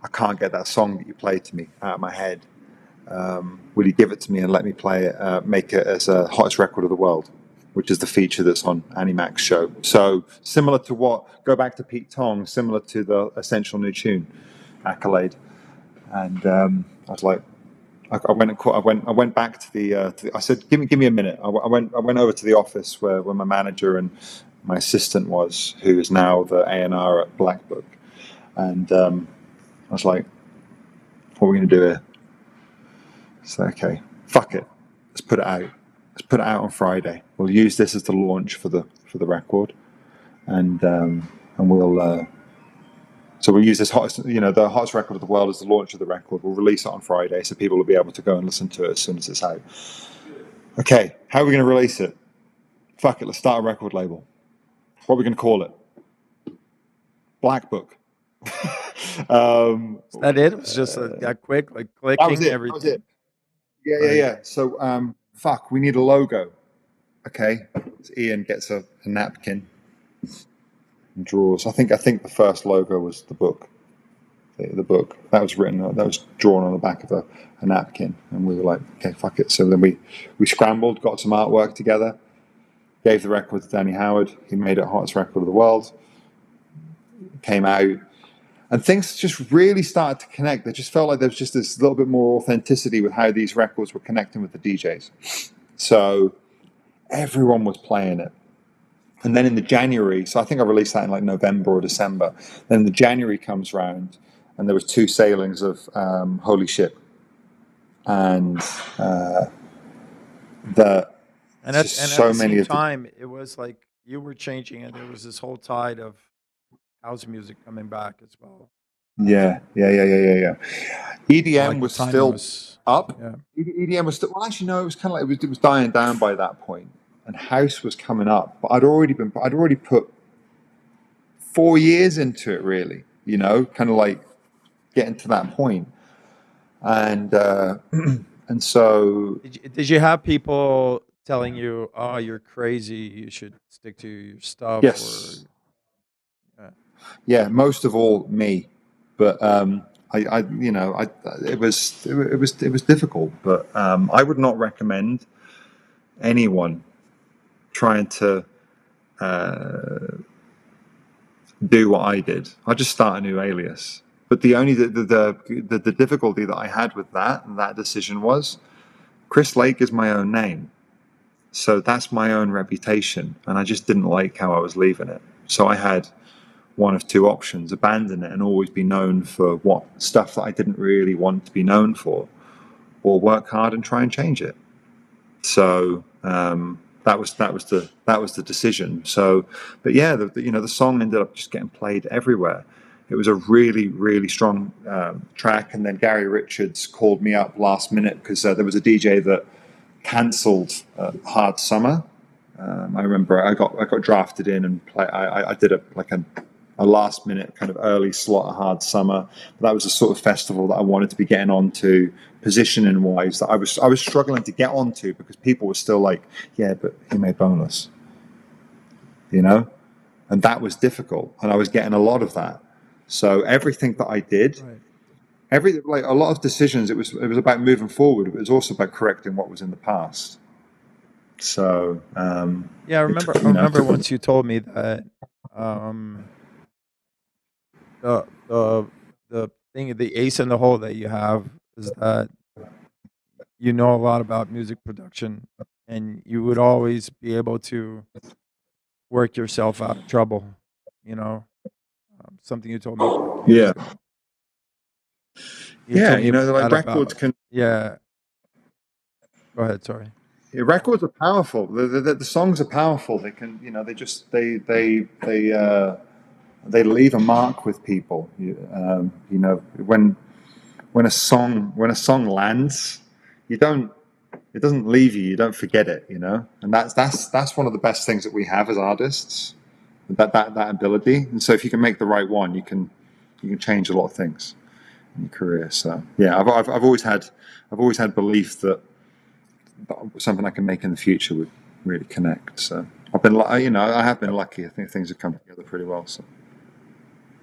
I can't get that song that you played to me out of my head." Um, will you give it to me and let me play it, uh, make it as a hottest record of the world? Which is the feature that's on Annie Mac's show. So similar to what, go back to Pete Tong, similar to the Essential New Tune accolade. And um, I was like, I, I went and caught, I went, I went back to the, uh, to the I said, give me, give me a minute. I, I went, I went over to the office where, where my manager and my assistant was, who is now the A&R at Black Book. And um, I was like, what are we going to do here? So, okay, fuck it. Let's put it out put it out on Friday. We'll use this as the launch for the for the record, and um, and we'll uh, so we'll use this hottest you know the hottest record of the world as the launch of the record. We'll release it on Friday, so people will be able to go and listen to it as soon as it's out. Okay, how are we going to release it? Fuck it, let's start a record label. What are we going to call it? Black Book. um, Is that it? It was just uh, that quick, like that was clicking it. That everything. was it. Yeah, yeah, yeah. So, um, fuck, we need a logo. Okay, so Ian gets a, a napkin and draws. I think I think the first logo was the book. The, the book that was written that was drawn on the back of a, a napkin, and we were like, okay, fuck it. So then we we scrambled, got some artwork together, gave the record to Danny Howard. He made it hottest record of the world. Came out, and things just really started to connect. It just felt like there was just this little bit more authenticity with how these records were connecting with the DJs. So everyone was playing it. And then in the January, so I think I released that in like November or December. Then the January comes round, and there was two sailings of um, Holy Ship, and uh, the And at, Just and so at the many same of the- time, it was like you were changing, and there was this whole tide of house music coming back as well. yeah, yeah, yeah, yeah, yeah, yeah. EDM Like, was still was- up. yeah. EDM was still well. Actually, no. It was kind of like it was, it was dying down by that point, and house was coming up. But I'd already been. I'd already put four years into it. Really, you know, kind of like getting to that point, and uh, and so Did you, did you have people telling you, "Oh, you're crazy. You should stick to your stuff." Yes. Or, Yeah, most of all me, but um, I, I, you know, I, it was, it was, it was difficult. But um, I would not recommend anyone trying to uh, do what I did. I just start a new alias. But the only the the, the the difficulty that I had with that and that decision was Chris Lake is my own name. So that's my own reputation. And I just didn't like how I was leaving it. So I had one of two options abandon it and always be known for what stuff that I didn't really want to be known for, or work hard and try and change it. So um, that was that was the that was the decision. So, but yeah, the, the, you know the song ended up just getting played everywhere. It was a really really strong um, track, and then Gary Richards called me up last minute because uh, there was a DJ that cancelled uh, Hard Summer. Um, I remember I got I got drafted in and play, I, I did a like a, a last minute kind of early slot of Hard Summer. But That was the sort of festival that I wanted to be getting onto positioning wise that I was I was struggling to get onto because people were still like, yeah, but he made Boneless, you know, and that was difficult, and I was getting a lot of that. So everything that I did, right. every like a lot of decisions, it was it was about moving forward. It was also about correcting what was in the past. So um, Yeah, I remember. took- I know, it remember once you told me that um, the the the thing, the ace in the hole that you have is that you know a lot about music production, and you would always be able to work yourself out of trouble. You know, um, something you told me. yeah, You yeah, you know, like about- records can Yeah. Go ahead. Sorry. Yeah, records are powerful. The, the, the, the songs are powerful. They can, you know, they just they they they uh, they leave a mark with people. You, um, you know, when when a song when a song lands, you don't it doesn't leave you. You don't forget it. You know, and that's that's that's one of the best things that we have as artists. That that that ability. And so, if you can make the right one, you can you can change a lot of things in your career. So yeah, I've I've, I've always had I've always had belief that something I can make in the future would really connect. So I've been, you know, I have been lucky. I think things have come together pretty well. So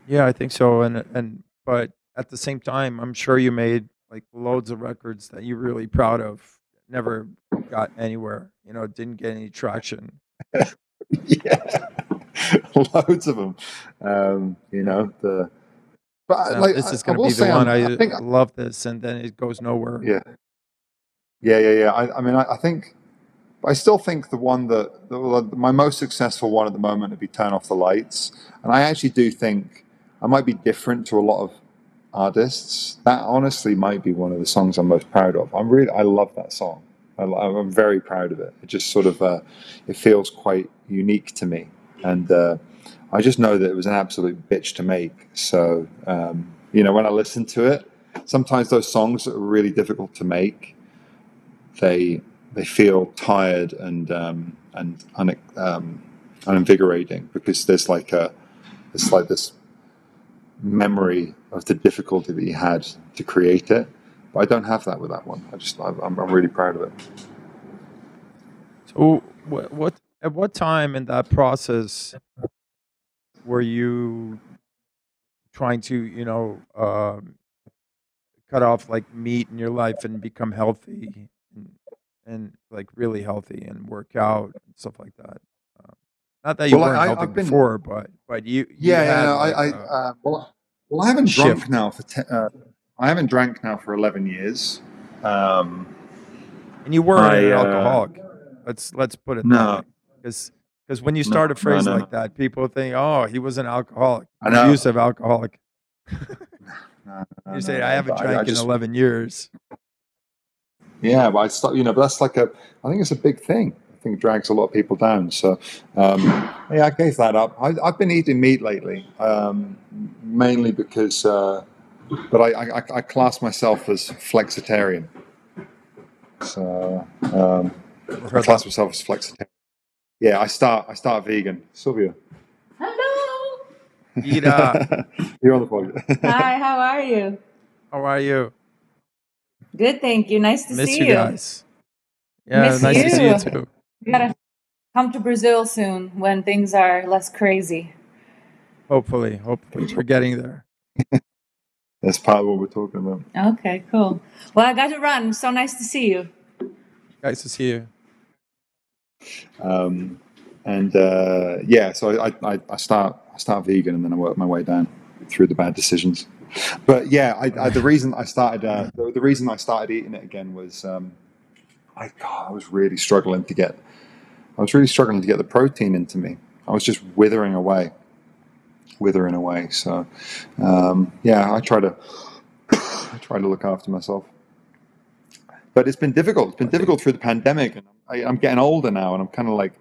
Yeah, I think so. And and but at the same time, I'm sure you made like loads of records that you're really proud of. Never got anywhere. You know, didn't get any traction. yeah, loads of them. Um, you know the. But Now, like, this is going to be the one. I'm- I, I think love this, and then it goes nowhere. Yeah. Yeah, yeah, yeah. I, I mean, I, I think, I still think the one that, the, my most successful one at the moment would be Turn Off the Lights. And I actually do think I might be different to a lot of artists. That honestly might be one of the songs I'm most proud of. I'm really, I love that song. I, am very proud of it. It just sort of, uh, it feels quite unique to me. And uh, I just know that it was an absolute bitch to make. So, um, you know, when I listen to it, sometimes those songs that are really difficult to make, they they feel tired and um, and un, um, uninvigorating because there's like a it's like this memory of the difficulty that you had to create it. But I don't have that with that one. I just I'm, I'm really proud of it. So, what, at what time in that process were you trying to, you know, um, cut off like meat in your life and become healthy and, and like really healthy and work out and stuff like that? Not that you Well, I- weren't I- healthy been- before, but but you, you Yeah, had, yeah. no, like, I, I uh, well, well, I haven't drunk now for te- uh, I haven't drank now for eleven years. Um, and you weren't I, an uh, alcoholic. Let's let's put it No. that because because when you No, start a phrase no. like that, people think, oh, he was an alcoholic, I know. abusive alcoholic. no, no, You say no, I haven't drank I just- in eleven years. Yeah, but I start, you know, but that's like a, I think it's a big thing. I think drags a lot of people down. So, um, yeah, I gave that up. I, I've been eating meat lately, um, mainly because, uh, but I, I, I class myself as flexitarian. So, um, I class myself as flexitarian. Yeah, I start, I start vegan. Sylvia. Hello. Ida, You're on the podcast. Hi, how are you? how are you? Good, thank you. Nice to Miss see you you. guys. Yeah, Miss nice to see you you. too. You gotta come to Brazil soon when things are less crazy. Hopefully, hopefully we're getting there. That's part of what we're talking about. Okay, cool. Well, I got to run. So nice to see you. Nice to see you. Um, and uh, yeah, so I, I, I start I start vegan and then I work my way down through the bad decisions. But yeah, I, I, the reason I started uh, the, the reason I started eating it again was um, I God, I was really struggling to get I was really struggling to get the protein into me. I was just withering away, withering away. So um, yeah, I try to I try to look after myself. But it's been difficult. It's been difficult through the pandemic, and I, I'm getting older now, and I'm kind of like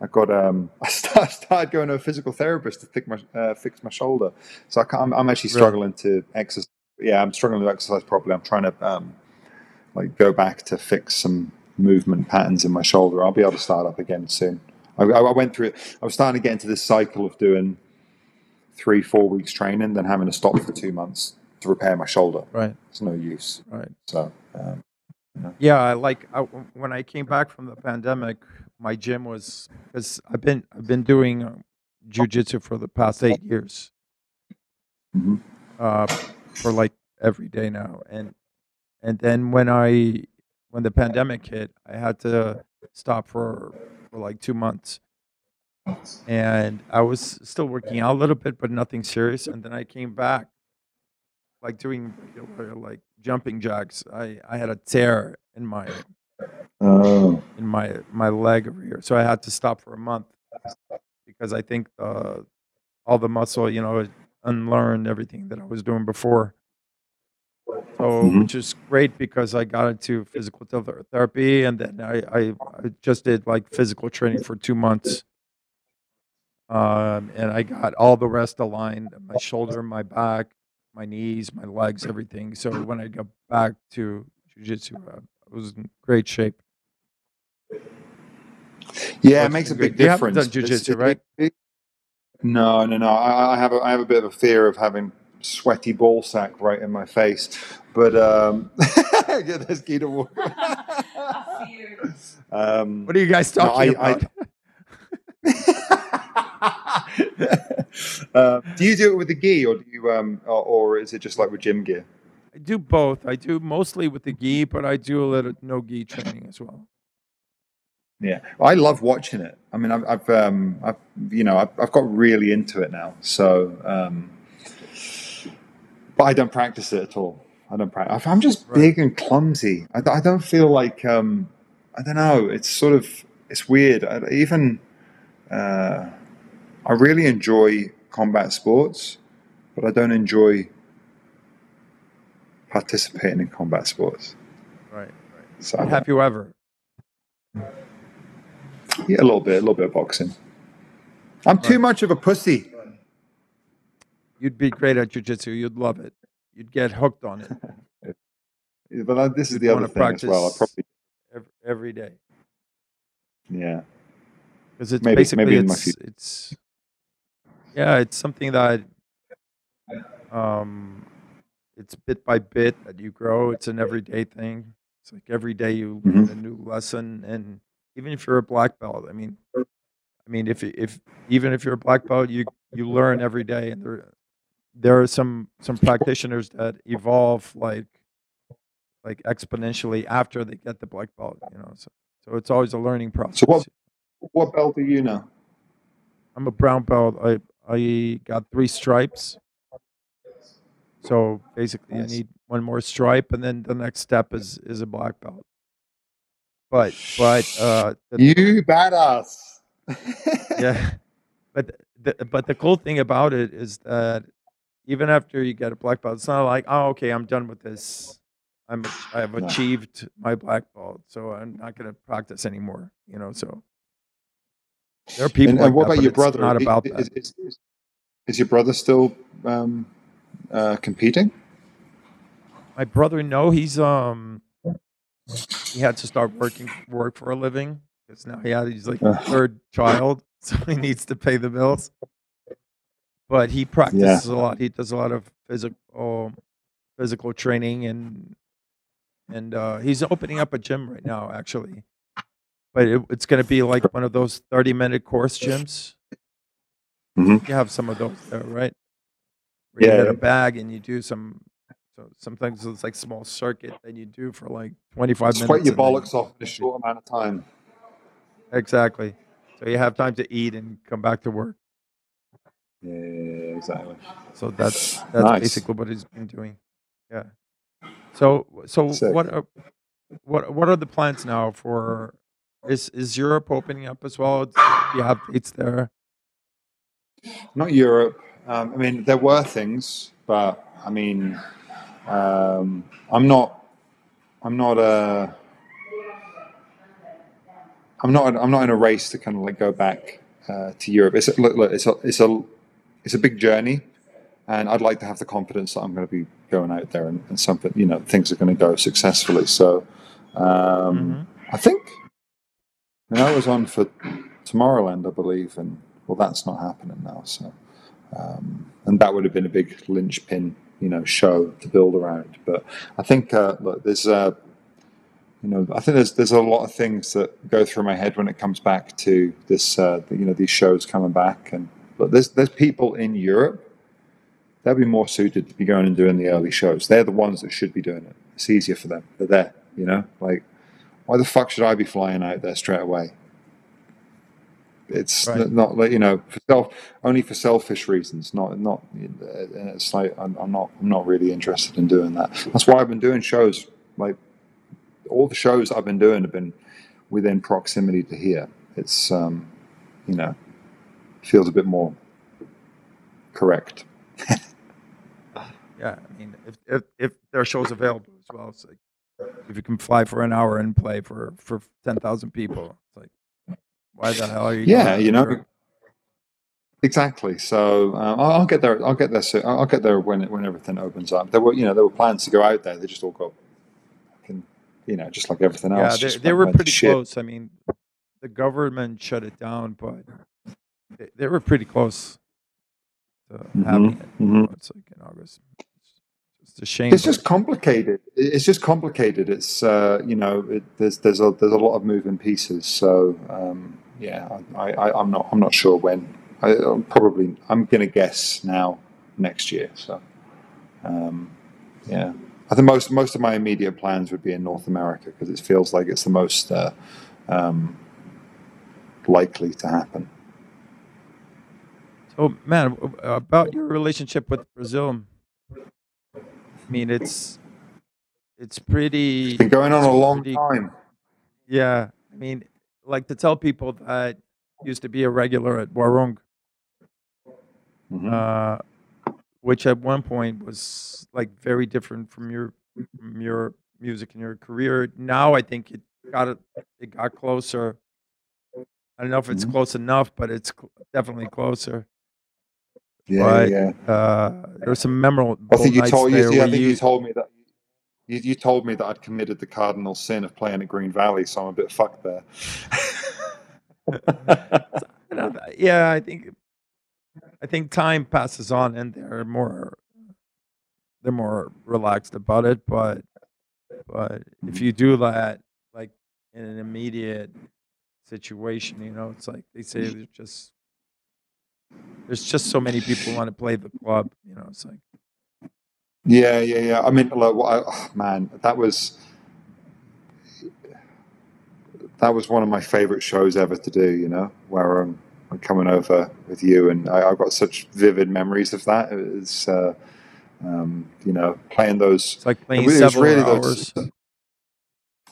I got um I start, started going to a physical therapist to fix my uh, fix my shoulder. So I can't, I'm, I'm actually Really? struggling to exercise. Yeah, I'm struggling to exercise properly. I'm trying to um like go back to fix some movement patterns in my shoulder. I'll be able to start up again soon. I, I went through it. I was starting to get into this cycle of doing three, four weeks training, then having to stop for two months to repair my shoulder. Right, It's no use. right. So um, Yeah, I like I, when I came back from the pandemic, my gym was because I've been I've been doing um, jujitsu for the past eight years, Mhm. uh, for like every day now, and and then when I when the pandemic hit, I had to stop for for like two months, and I was still working out a little bit, but nothing serious, and then I came back, like doing regular, like jumping jacks. I I had a tear in my oh, in my my leg over here, so I had to stop for a month because I think uh, all the muscle, you know, unlearned everything that I was doing before. So, Mhm. which is great because I got into physical ther- therapy, and then I, I I just did like physical training for two months. Um, and I got all the rest aligned: my shoulder, my back, my knees, my legs, everything. So when I got back to jujitsu, uh, I was in great shape. yeah, it makes a big good. You haven't difference. done It's- jujitsu, it- right? it- no, no, no. I, I have a, I have a bit of a fear of having sweaty ball sack right in my face. But um, yeah, there's Gita walking. um, What are you guys No, talking I- I- about? uh, do you do it with the gi, or do you, um, or, or is it just like with gym gear? I do both. I do mostly with the gi, but I do a little no gi training as well. Yeah, I love watching it. I mean, I've, I've, um, I've you know, I've, I've got really into it now. So, um, but I don't practice it at all. I don't practice. I'm just Right. big and clumsy. I, I don't feel like, um, I don't know. It's sort of, it's weird. I, even, uh, I really enjoy combat sports, but I don't enjoy participating in combat sports. Right. So, Have you ever? yeah, a little bit, a little bit of boxing. I'm too much of a pussy. You'd be great at jujitsu. You'd love it. You'd get hooked on it Yeah, But uh, this is You'd the other thing as well. I practice- probably, every, every day yeah, because it's Maybe- basically maybe it's it's yeah, it's something that um, it's bit by bit that you grow. It's an everyday thing. It's like every day you learn Mhm. a new lesson, and even if you're a black belt, I mean, I mean, if if even if you're a black belt, you you learn every day, and there there are some some practitioners that evolve like like exponentially after they get the black belt. You know, so so it's always a learning process. So what- what belt do you know? I'm a brown belt. I I got three stripes. So basically, Nice. need one more stripe, and then the next step is is a black belt. But but uh, the, You badass. yeah, but the, but the cool thing about it is that even after you get a black belt, it's not like oh okay, I'm done with this. I'm I have achieved my black belt, so I'm not going to practice anymore. You know, so there are people. And, like and what that, about your brother? Not Is- about is, that. is, is, is your brother still um, uh, competing? My brother, no, he's um he had to start working work for a living because now he had he's like the Ugh. third child, so he needs to pay the bills. But he practices a lot. He does a lot of physical physical training and and uh, he's opening up a gym right now. Actually, but it, it's going to be like one of those 30 minute course gyms. Mhm. You have some of those there, right? Where Yeah, you get a bag and you do some. So sometimes it's like small circuit that you do for like 25 Sweat minutes. your and then- bollocks off in a short amount of time. Exactly. So you have time to eat and come back to work. Yeah, exactly. So that's that's Nice. basically what he's been doing. Yeah. So so Sick. what are what what are the plans now for is is Europe opening up as well? Do you have dates there? Not Europe. Um, I mean, there were things, but I mean, um, I'm not. I'm not a. I'm not. I'm not in a race to kind of like go back uh, to Europe. It's a, look, look, it's a, it's a, it's a big journey, and I'd like to have the confidence that I'm going to be going out there and, and something, you know, things are going to go successfully. So, um, I think. I mean, I was on for Tomorrowland, I believe, and well, that's not happening now. So, um, and that would have been a big linchpin, you know, show to build around. But I think uh, look, there's, uh, you know, I think there's there's a lot of things that go through my head when it comes back to this, uh, you know, these shows coming back. And but there's there's people in Europe. They'll be more suited to be going and doing the early shows. They're the ones that should be doing it. It's easier for them. They're there, you know. Like, why the fuck should I be flying out there straight away? It's Right. not like you know for self only for selfish reasons. Not not. It's like I'm, I'm not I'm not really interested in doing that. That's why I've been doing shows. Like all the shows I've been doing have been within proximity to here. It's um, you know feels a bit more correct. Yeah, I mean, if if if there are shows available as well, it's like if you can fly for an hour and play for for 10,000 people, it's like why the hell are you? Yeah, you know? Exactly. So um, I'll, I'll get there. I'll get there. Soon. I'll get there when when everything opens up. There were, you know, there were plans to go out there. They just all got, you know, just like everything Yeah, else. they, they were pretty shit. close. I mean, the government shut it down, but they, they were pretty close to having it. mhm. It's like in August. It's just a shame. It's just complicated. It's just complicated. It's uh, you know, it, there's there's a there's a lot of moving pieces. So um, yeah, I, I I'm not I'm not sure when. I, I'm probably I'm gonna guess now next year. So um, yeah, I think most most of my immediate plans would be in North America because it feels like it's the most uh, um, likely to happen. So, man, about your relationship with Brazil. I mean, it's it's pretty. It's been going on a long pretty- time. Yeah, I mean, like to tell people that used to be a regular at Warung, Mhm. uh, which at one point was like very different from your from your music and your career. Now I think it got it, it got closer. I don't know if it's Mhm. close enough, but it's cl- definitely closer. Yeah, But- yeah. Uh, there's some memorable I think you told you. See, I think you, you told me that. You, you told me that I'd committed the cardinal sin of playing at Green Valley, so I'm a bit fucked there. you know, th- yeah, I think I think time passes on and they're more they're more relaxed about it, but but if you do that like in an immediate situation, you know, it's like they say there's just there's just so many people want to play the club, you know, it's like yeah, yeah, yeah. I mean, like, oh, man, that was that was one of my favorite shows ever to do. You know, where um, I'm coming over with you, and I, I've got such vivid memories of that. It was, uh, um, you know, playing those it's like playing was several really hours. those-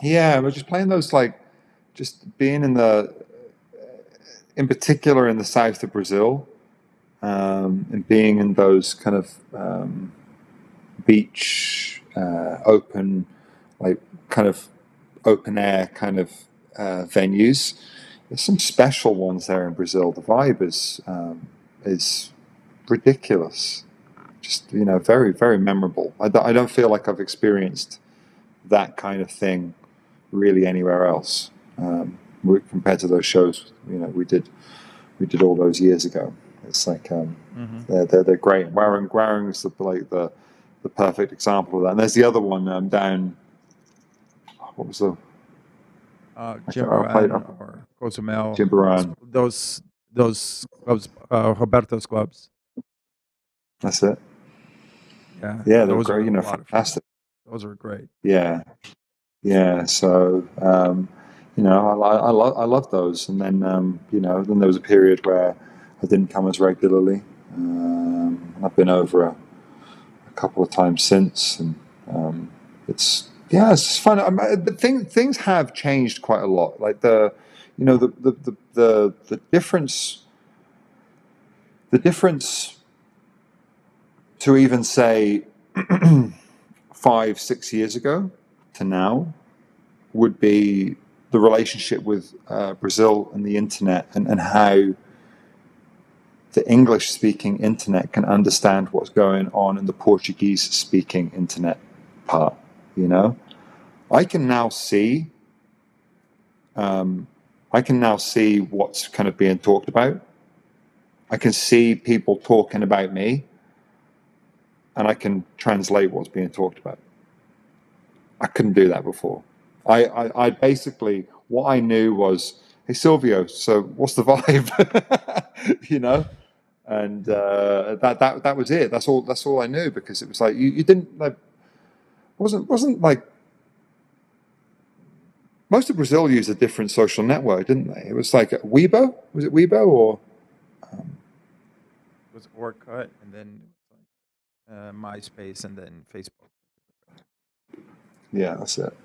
Yeah, we're just playing those like just being in the in particular in the south of Brazil, um, and being in those kind of um, beach, uh, open, like kind of open air kind of uh, venues. There's some special ones there in Brazil. The vibe is um, is ridiculous. Just you know, very very memorable. I don't, I don't feel like I've experienced that kind of thing really anywhere else um, compared to those shows you know we did we did all those years ago. It's like um, Mhm. they're, they're, they're great. Warung is the like the the perfect example of that. And there's the other one um, down. What was the uh, I played- Jimbaran or Cozumel. Jimbaran. Those those clubs, uh, Roberto's clubs. That's it. Yeah, Yeah, they were those great. are You know, lot of fun. fantastic. Those are great. Yeah, yeah. So um, you know, I, I, I love I love those. And then um, you know, then there was a period where I didn't come as regularly. Um, I've been over a, a couple of times since, and um, it's yeah, it's fun. I mean, the thing, things have changed quite a lot. Like the, you know, the the the the, the difference, the difference to even say five, six years ago to now would be the relationship with uh, Brazil and the internet and, and how the English speaking internet can understand what's going on in the Portuguese speaking internet part. You know, I can now see, um, I can now see what's kind of being talked about. I can see people talking about me and I can translate what's being talked about. I couldn't do that before. I, I, I basically what I knew was, hey Silvio, so what's the vibe? you know, and uh, that that that was it. That's all. That's all I knew because it was like you, you didn't like wasn't wasn't like most of Brazil used a different social network, didn't they? It was like Weibo. Was it Weibo or It was Orkut and then uh, MySpace and then Facebook. Yeah, that's it.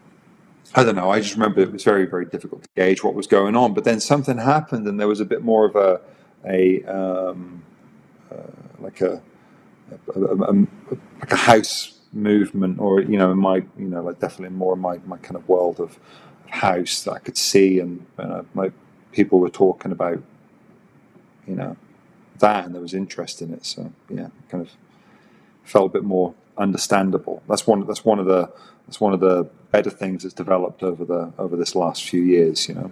I don't know. I just remember it was very, very difficult to gauge what was going on. But then something happened, and there was a bit more of a, a um, like a, a, a, a like a house movement, or you know, in my you know, like definitely more in my, my kind of world of house that I could see, and uh, like people were talking about, you know, that, and there was interest in it. So yeah, kind of felt a bit more understandable. That's one. That's one of the. That's one of the better things that's developed over the over this last few years. You know.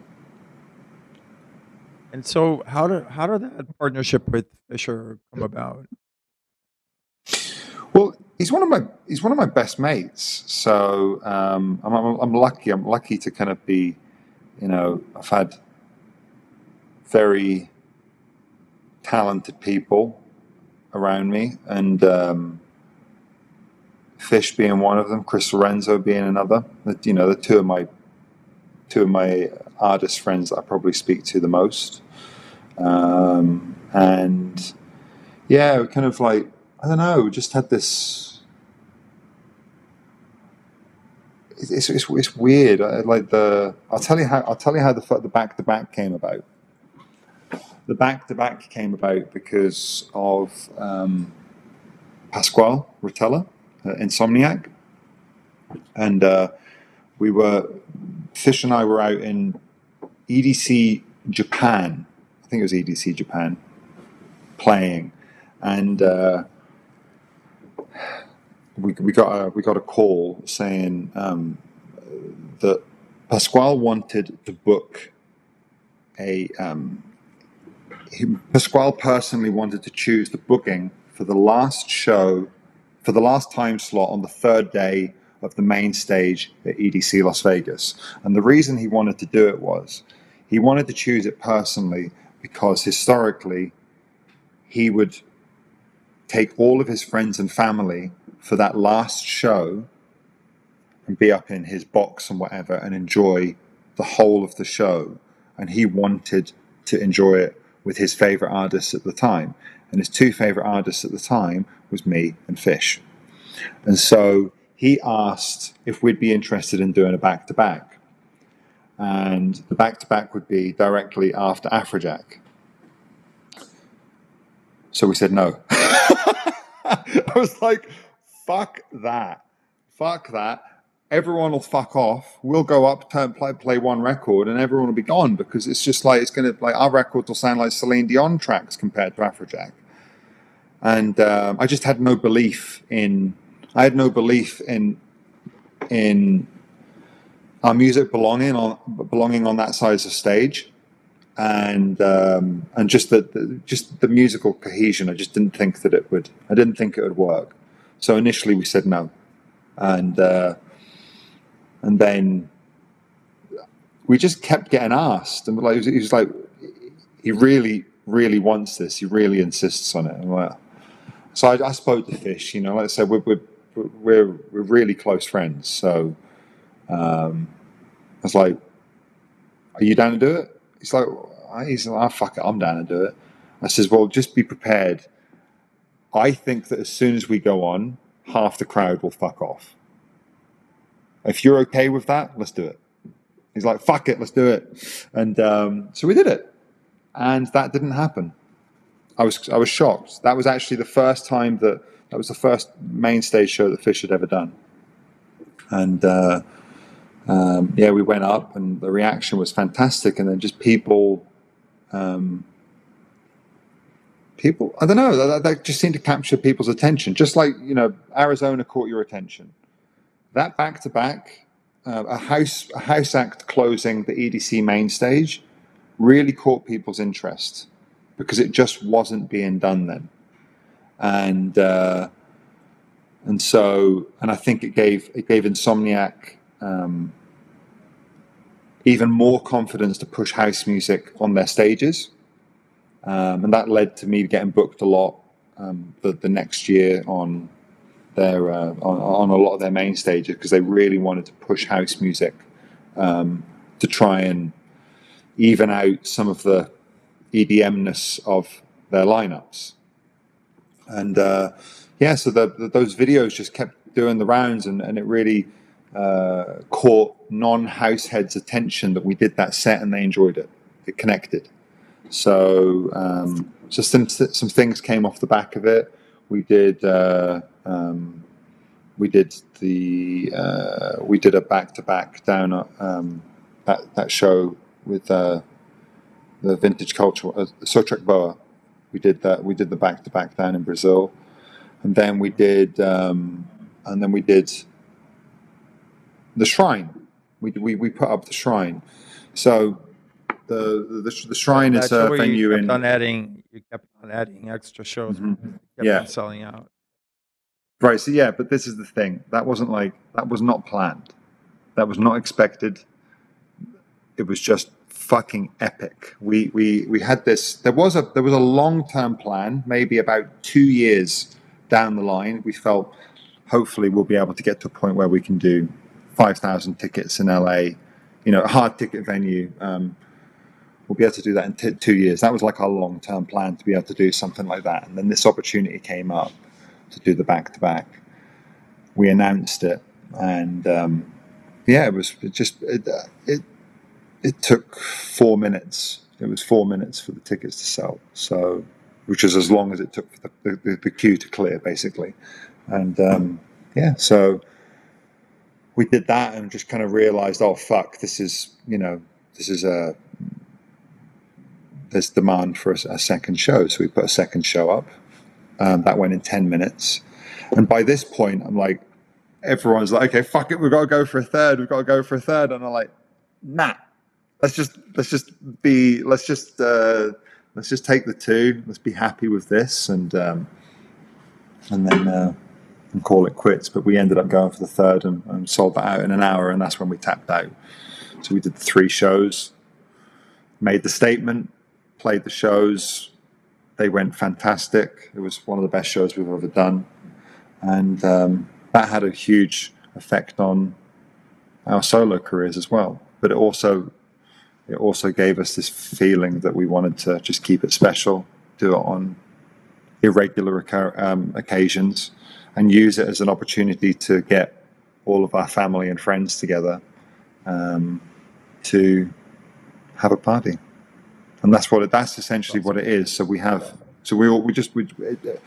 And so, how did how did that partnership with Fisher come about? Well, he's one of my he's one of my best mates. So um, I'm, I'm I'm lucky. I'm lucky to kind of be, you know, I've had very talented people around me, and um, Fish being one of them, Chris Lorenzo being another. You know, the two of my two of my artist friends that I probably speak to the most. Um, and yeah, kind of like I don't know, just had this. It's, it's, it's, it's weird. I, like the, I'll tell you how. I'll tell you how the the back to back came about. The back to back came about because of um, Pasquale Rotella, uh, Insomniac, and uh, we were Fish and I were out in EDC Japan. Think it was EDC Japan, playing, and. Uh, we, we got a we got a call saying um, that Pasquale wanted to book a um, he, Pasquale personally wanted to choose the booking for the last show for the last time slot on the third day of the main stage at EDC Las Vegas, and the reason he wanted to do it was he wanted to choose it personally because historically he would take all of his friends and family for that last show and be up in his box and whatever and enjoy the whole of the show. And he wanted to enjoy it with his favorite artists at the time. And his two favorite artists at the time was me and Fish. And so he asked if we'd be interested in doing a back to back. And the back to back would be directly after Afrojack. So we said no. I was like, fuck that. Fuck that. Everyone will fuck off. We'll go up, turn, play, play one record, and everyone will be gone because it's just like, it's going to, like, our records will sound like Celine Dion tracks compared to Afrojack. And um, I just had no belief in, I had no belief in, in our music belonging on, belonging on that size of stage and um, and just the, the just the musical cohesion. I just didn't think that it would. I didn't think it would work. So initially we said no, and uh, and then we just kept getting asked, and like he was like, he really, really wants this. He really insists on it. Like, so I, I spoke to Fish. You know, like I said, we're we're we're, we're really close friends. So um, I was like, "Are you down to do it?" He's like, "He's like, oh, fuck it, I'm down to do it." I says, "Well, just be prepared. I think that as soon as we go on, half the crowd will fuck off. If you're okay with that, let's do it." He's like, "Fuck it, let's do it," and um, so we did it, and that didn't happen. I was I was shocked. That was actually the first time that that was the first main stage show that Fish had ever done, and uh, um, yeah, we went up, and the reaction was fantastic. And then just people, um, people, I don't know, that, that just seemed to capture people's attention, just like you know, Arizona caught your attention. That back to back, a house a house act closing the EDC main stage, really caught people's interest because it just wasn't being done then, and uh, and so and I think it gave it gave Insomniac um, even more confidence to push house music on their stages, um, and that led to me getting booked a lot um, the, the next year on their uh, on, on a lot of their main stages because they really wanted to push house music um, to try and even out some of the EDMness of their lineups. And uh, yeah, so the, the, those videos just kept doing the rounds, and, and it really uh, caught non house heads' attention that we did that set, and they enjoyed it. It connected. So um, just some some things came off the back of it. We did. Uh, um, we did the uh, we did a back to back down at, um, that that show with uh, the vintage culture uh, Sotrek Boa. We did that. We did the back to back down in Brazil, and then we did um, and then we did the shrine. We we we put up the shrine. So the the, the shrine is a venue you kept in on adding. You kept on adding extra shows. Mhm. Kept Yeah. selling out. Right. So yeah, but this is the thing. That wasn't like that was not planned. That was not expected. It was just fucking epic. We we we had this. There was a there was a long term plan, maybe about two years down the line. We felt hopefully we'll be able to get to a point where we can do five thousand tickets in LA. You know, a hard ticket venue. Um, we'll be able to do that in t- two years. That was like our long term plan to be able to do something like that. And then this opportunity came up to do the back to back. We announced it, and um, yeah, it was it just it, uh, it it took four minutes. It was four minutes for the tickets to sell, so which is as long as it took for the, the, the queue to clear, basically. And um, yeah, so we did that and just kind of realized, oh fuck, this is you know this is a there's demand for a, a second show, so we put a second show up. Um, that went in 10 minutes. And by this point, I'm like, everyone's like, okay, fuck it, we've got to go for a third, we've got to go for a third. And I'm like, nah, let's just, let's just be, let's just, uh, let's just take the two, let's be happy with this. And, um, and then, uh, and call it quits. But we ended up going for the third and, and sold that out in an hour. And that's when we tapped out. So we did three shows, made the statement, played the shows, they went fantastic. It was one of the best shows we've ever done, and um, that had a huge effect on our solo careers as well. But it also it also gave us this feeling that we wanted to just keep it special, do it on irregular um, occasions, and use it as an opportunity to get all of our family and friends together um, to have a party and that's what it, that's essentially what it is. So we have so we all we just we it,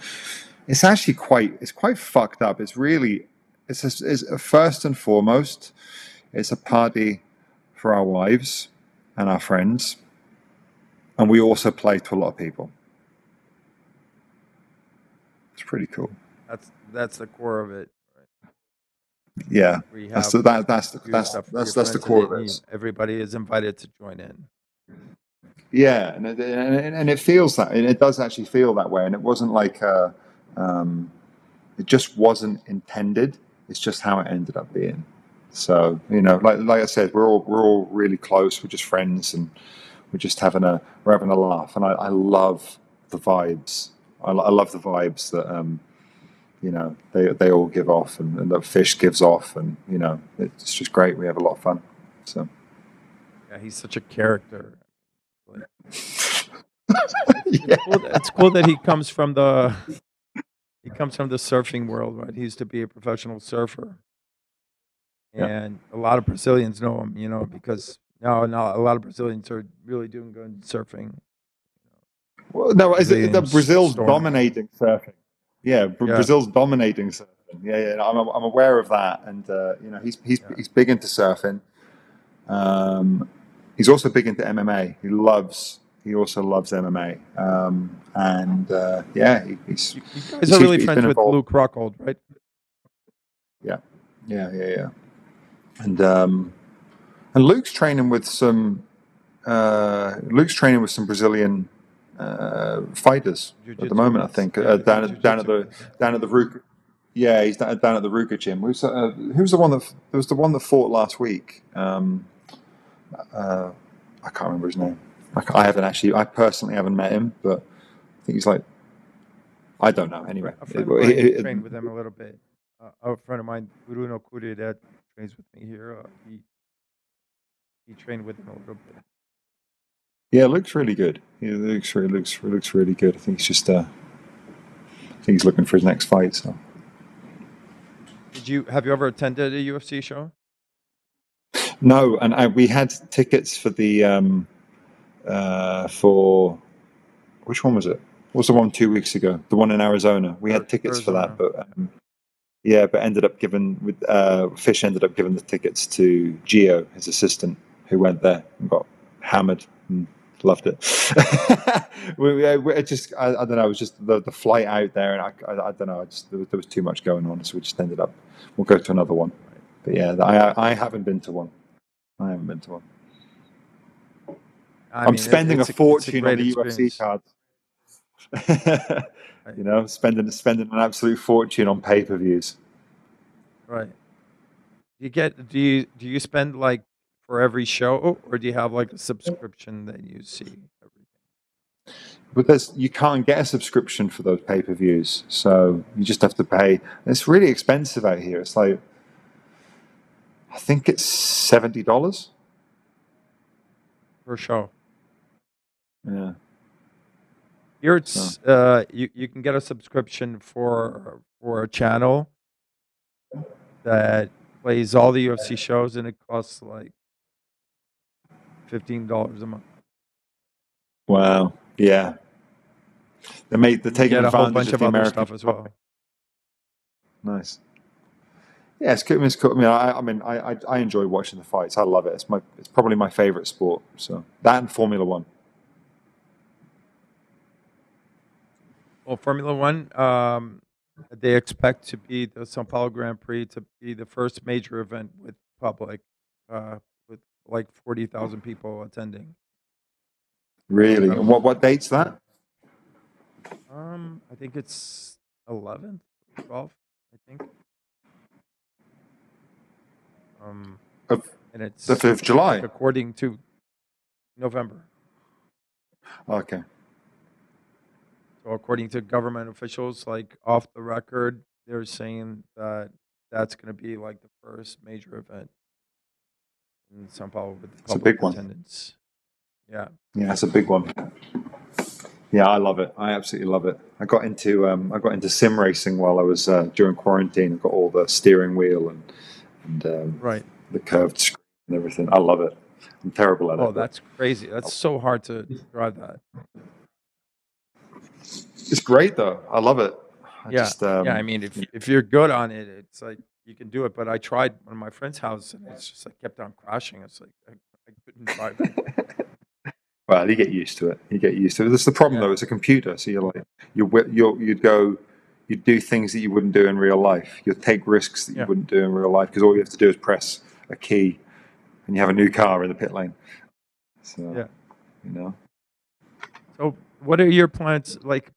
it's actually quite it's quite fucked up. It's really it's, a, it's a, first and foremost it's a party for our wives and our friends, and we also play to a lot of people. It's pretty cool. That's that's the core of it. Yeah, that's the, that, that's the, your that's that's that's the core of it. Everybody is invited to join in. Yeah, and it, and, and it feels that, and it does actually feel that way. And it wasn't like, uh um, it just wasn't intended. It's just how it ended up being. So you know, like like I said, we're all we're all really close. We're just friends, and we're just having a we're having a laugh. And I, I love the vibes. I, I love the vibes that um, you know they they all give off, and, and that Fish gives off, and you know it's just great. We have a lot of fun. So Yeah, he's such a character. yeah. It's cool, that- it's cool that he comes from the he comes from the surfing world, right? He used to be a professional surfer, Yeah. and a lot of Brazilians know him, you know, because now now a lot of Brazilians are really doing good surfing. Well, no, is it, that Brazilians Brazil's storm. dominating surfing? Yeah, Br- Yeah. Brazil's dominating surfing. Yeah, yeah, I'm, I'm aware of that, and uh, you know he's he's Yeah. he's big into surfing. Um, he's also big into MMA. He loves. He also loves MMA, um, and uh, yeah, he, he's You, guys are really friends with. Luke Rockhold, right? yeah, yeah, yeah, yeah. and um, and Luke's training with some. Uh, Luke's training with some Brazilian fighters at the moment. I think uh, down at down at the down at the Ruka. Yeah, he's down, down at the Ruka gym. Who's uh, who's the one that there was the one that fought last week? Um, uh, I can't remember his name. I, I haven't actually. I personally haven't met him, but I think he's like. I don't know. Anyway, A friend It- it- it- trained with him a little bit. Uh, a friend of mine, Bruno Kuri, that trains with me here. Uh, he he trained with him a little bit. Yeah, it looks really good. He looks really looks looks really good. I think he's just. Uh, I think he's looking for his next fight. So. Did you have you ever attended a UFC show? No, and I, we had tickets for the um, uh, for which one was it? What was the one two weeks ago? The one in Arizona. We had tickets for that, but um, yeah, but ended up giving with uh, Fish ended up giving the tickets to Geo, his assistant, who went there and got hammered and loved it. we, we, it just I, I don't know. It was just the, the flight out there, and I, I, I don't know. I just there was, there was too much going on, so we just ended up. We'll go to another one. But yeah, I I haven't been to one. I haven't been to one. I I'm mean, spending a it's fortune on great the UFC experience. cards. you know, spending spending an absolute fortune on pay per views. Right. You get do you do you spend like for every show or do you have like a subscription that you see everything? But there's you can't get a subscription for those pay per views, so you just have to pay. It's really expensive out here. It's like I think it's seventy dollars. per show? Yeah, Here it's uh you, you can get a subscription for for a channel that plays all the UFC shows and it costs like fifteen dollars a month. wow, yeah. They make they're taking a whole advantage bunch of other American stuff as well. Nice. Yeah, it's cool. It's cool. I mean, I, I mean, I, I, I enjoy watching the fights. I love it. It's my, it's probably my favorite sport. So that and Formula One. Well, Formula One, um, they expect to be the São Paulo Grand Prix to be the first major event with public, uh, like forty thousand people attending. Really. And what, what date's that? Um, I think it's 11th, 12th, I think. Um, Of and it's the 5th of July. like, according to November. Okay. So according to government officials, like off the record, they're saying that that's going to be like the first major event in São Paulo with a public big one. Yeah, Yeah, it's a big one. Yeah, I love it. I absolutely love it. I got into um, I got into sim racing while I was uh, during quarantine. I got all the steering wheel and and um, right. the curved screen and everything. I love it. I'm terrible at it. Oh, that's crazy. That's so hard to drive that. it's great though. I love it. I yeah, just, um, yeah. I mean, if if you're good on it, it's like you can do it. But I tried one of my friend's house, and it's just like kept on crashing. It's like I, I couldn't drive. it. Well, you get used to it. You get used to it. That's the problem, Yeah. though. It's a computer, so you're like you you you'd go, you'd do things that you wouldn't do in real life. You'd take risks that you wouldn't do in real life because all you have to do is press a key, and you have a new car in the pit lane. So, Yeah. you know, So, what are your plans? Like,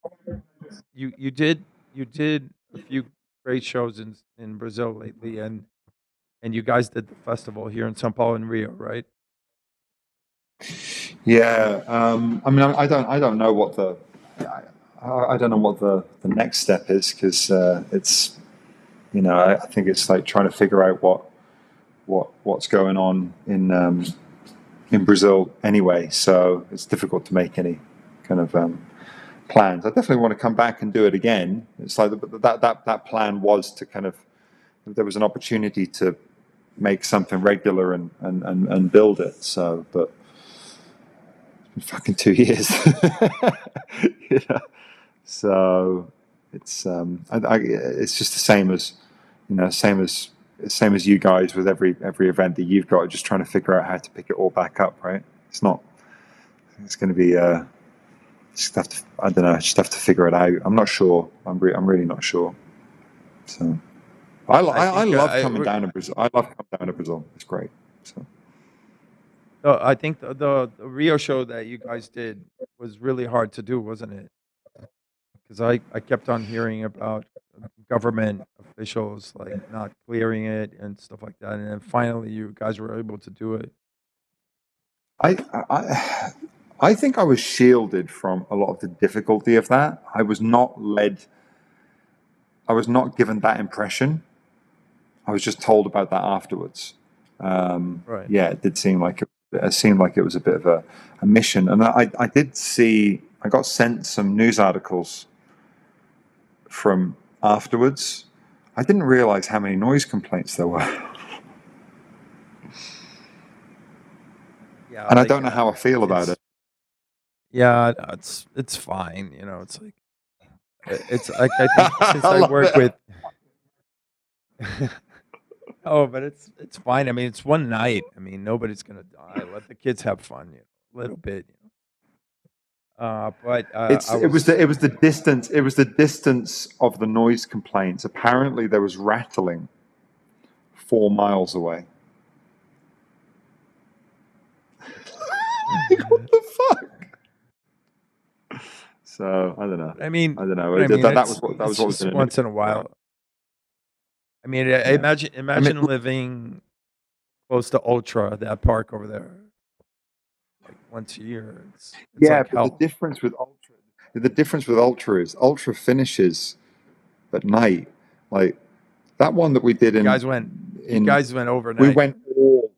you you did you did a few great shows in in Brazil lately, and and you guys did the festival here in São Paulo and Rio, right? Yeah, um, I mean, I, I don't, I don't know what the, I, I don't know what the, the next step is because uh, it's, you know, I, I think it's like trying to figure out what, what, what's going on in, um, in Brazil anyway. So it's difficult to make any kind of um, plans. I definitely want to come back and do it again. It's like that, that, that plan was to kind of, there was an opportunity to make something regular and, and, and, and build it. So, but it's been fucking two years. So it's um, I, I, it's just the same as you know, same as same as you guys with every every event that you've got. Just trying to figure out how to pick it all back up. Right? It's not. It's going to be. Uh, just have to. I don't know. Just have to figure it out. I'm not sure. I'm. Re- I'm really not sure. So. I, I, I, uh, love I- coming down to Brazil. I love coming down to Brazil. It's great. So. I think the, the, the Rio show that you guys did was really hard to do, wasn't it? Because I, I kept on hearing about government officials like not clearing it and stuff like that, and then finally you guys were able to do it. I, I, I think I was shielded from a lot of the difficulty of that. I was not led. I was not given that impression. I was just told about that afterwards. Um, Right. Yeah, it did seem like it, it seemed like it was a bit of a, a mission, and I, I did see. I got sent some news articles from afterwards. I didn't realize how many noise complaints there were, Yeah, and I don't know how I feel about it. Yeah, it's it's fine. You know, it's like it's like I think since I I work it. with. oh, but it's it's fine. I mean, it's one night. I mean, nobody's gonna die. Let the kids have fun, you know, a little bit. You know. Uh, but uh, it's I it was the it was the distance it was the distance of the noise complaints apparently there was rattling four miles away what the fuck so i don't know I mean, i don't know I that, mean, that it's- was what that was what was just in it. once in a while. I mean, Yeah. imagine imagine living close to Ultra, that park over there, like once a year. It's, it's yeah like but hell. the difference with ultra the difference with ultra is ultra finishes at night like that one that we did You in guys went. in You guys went overnight. We went all,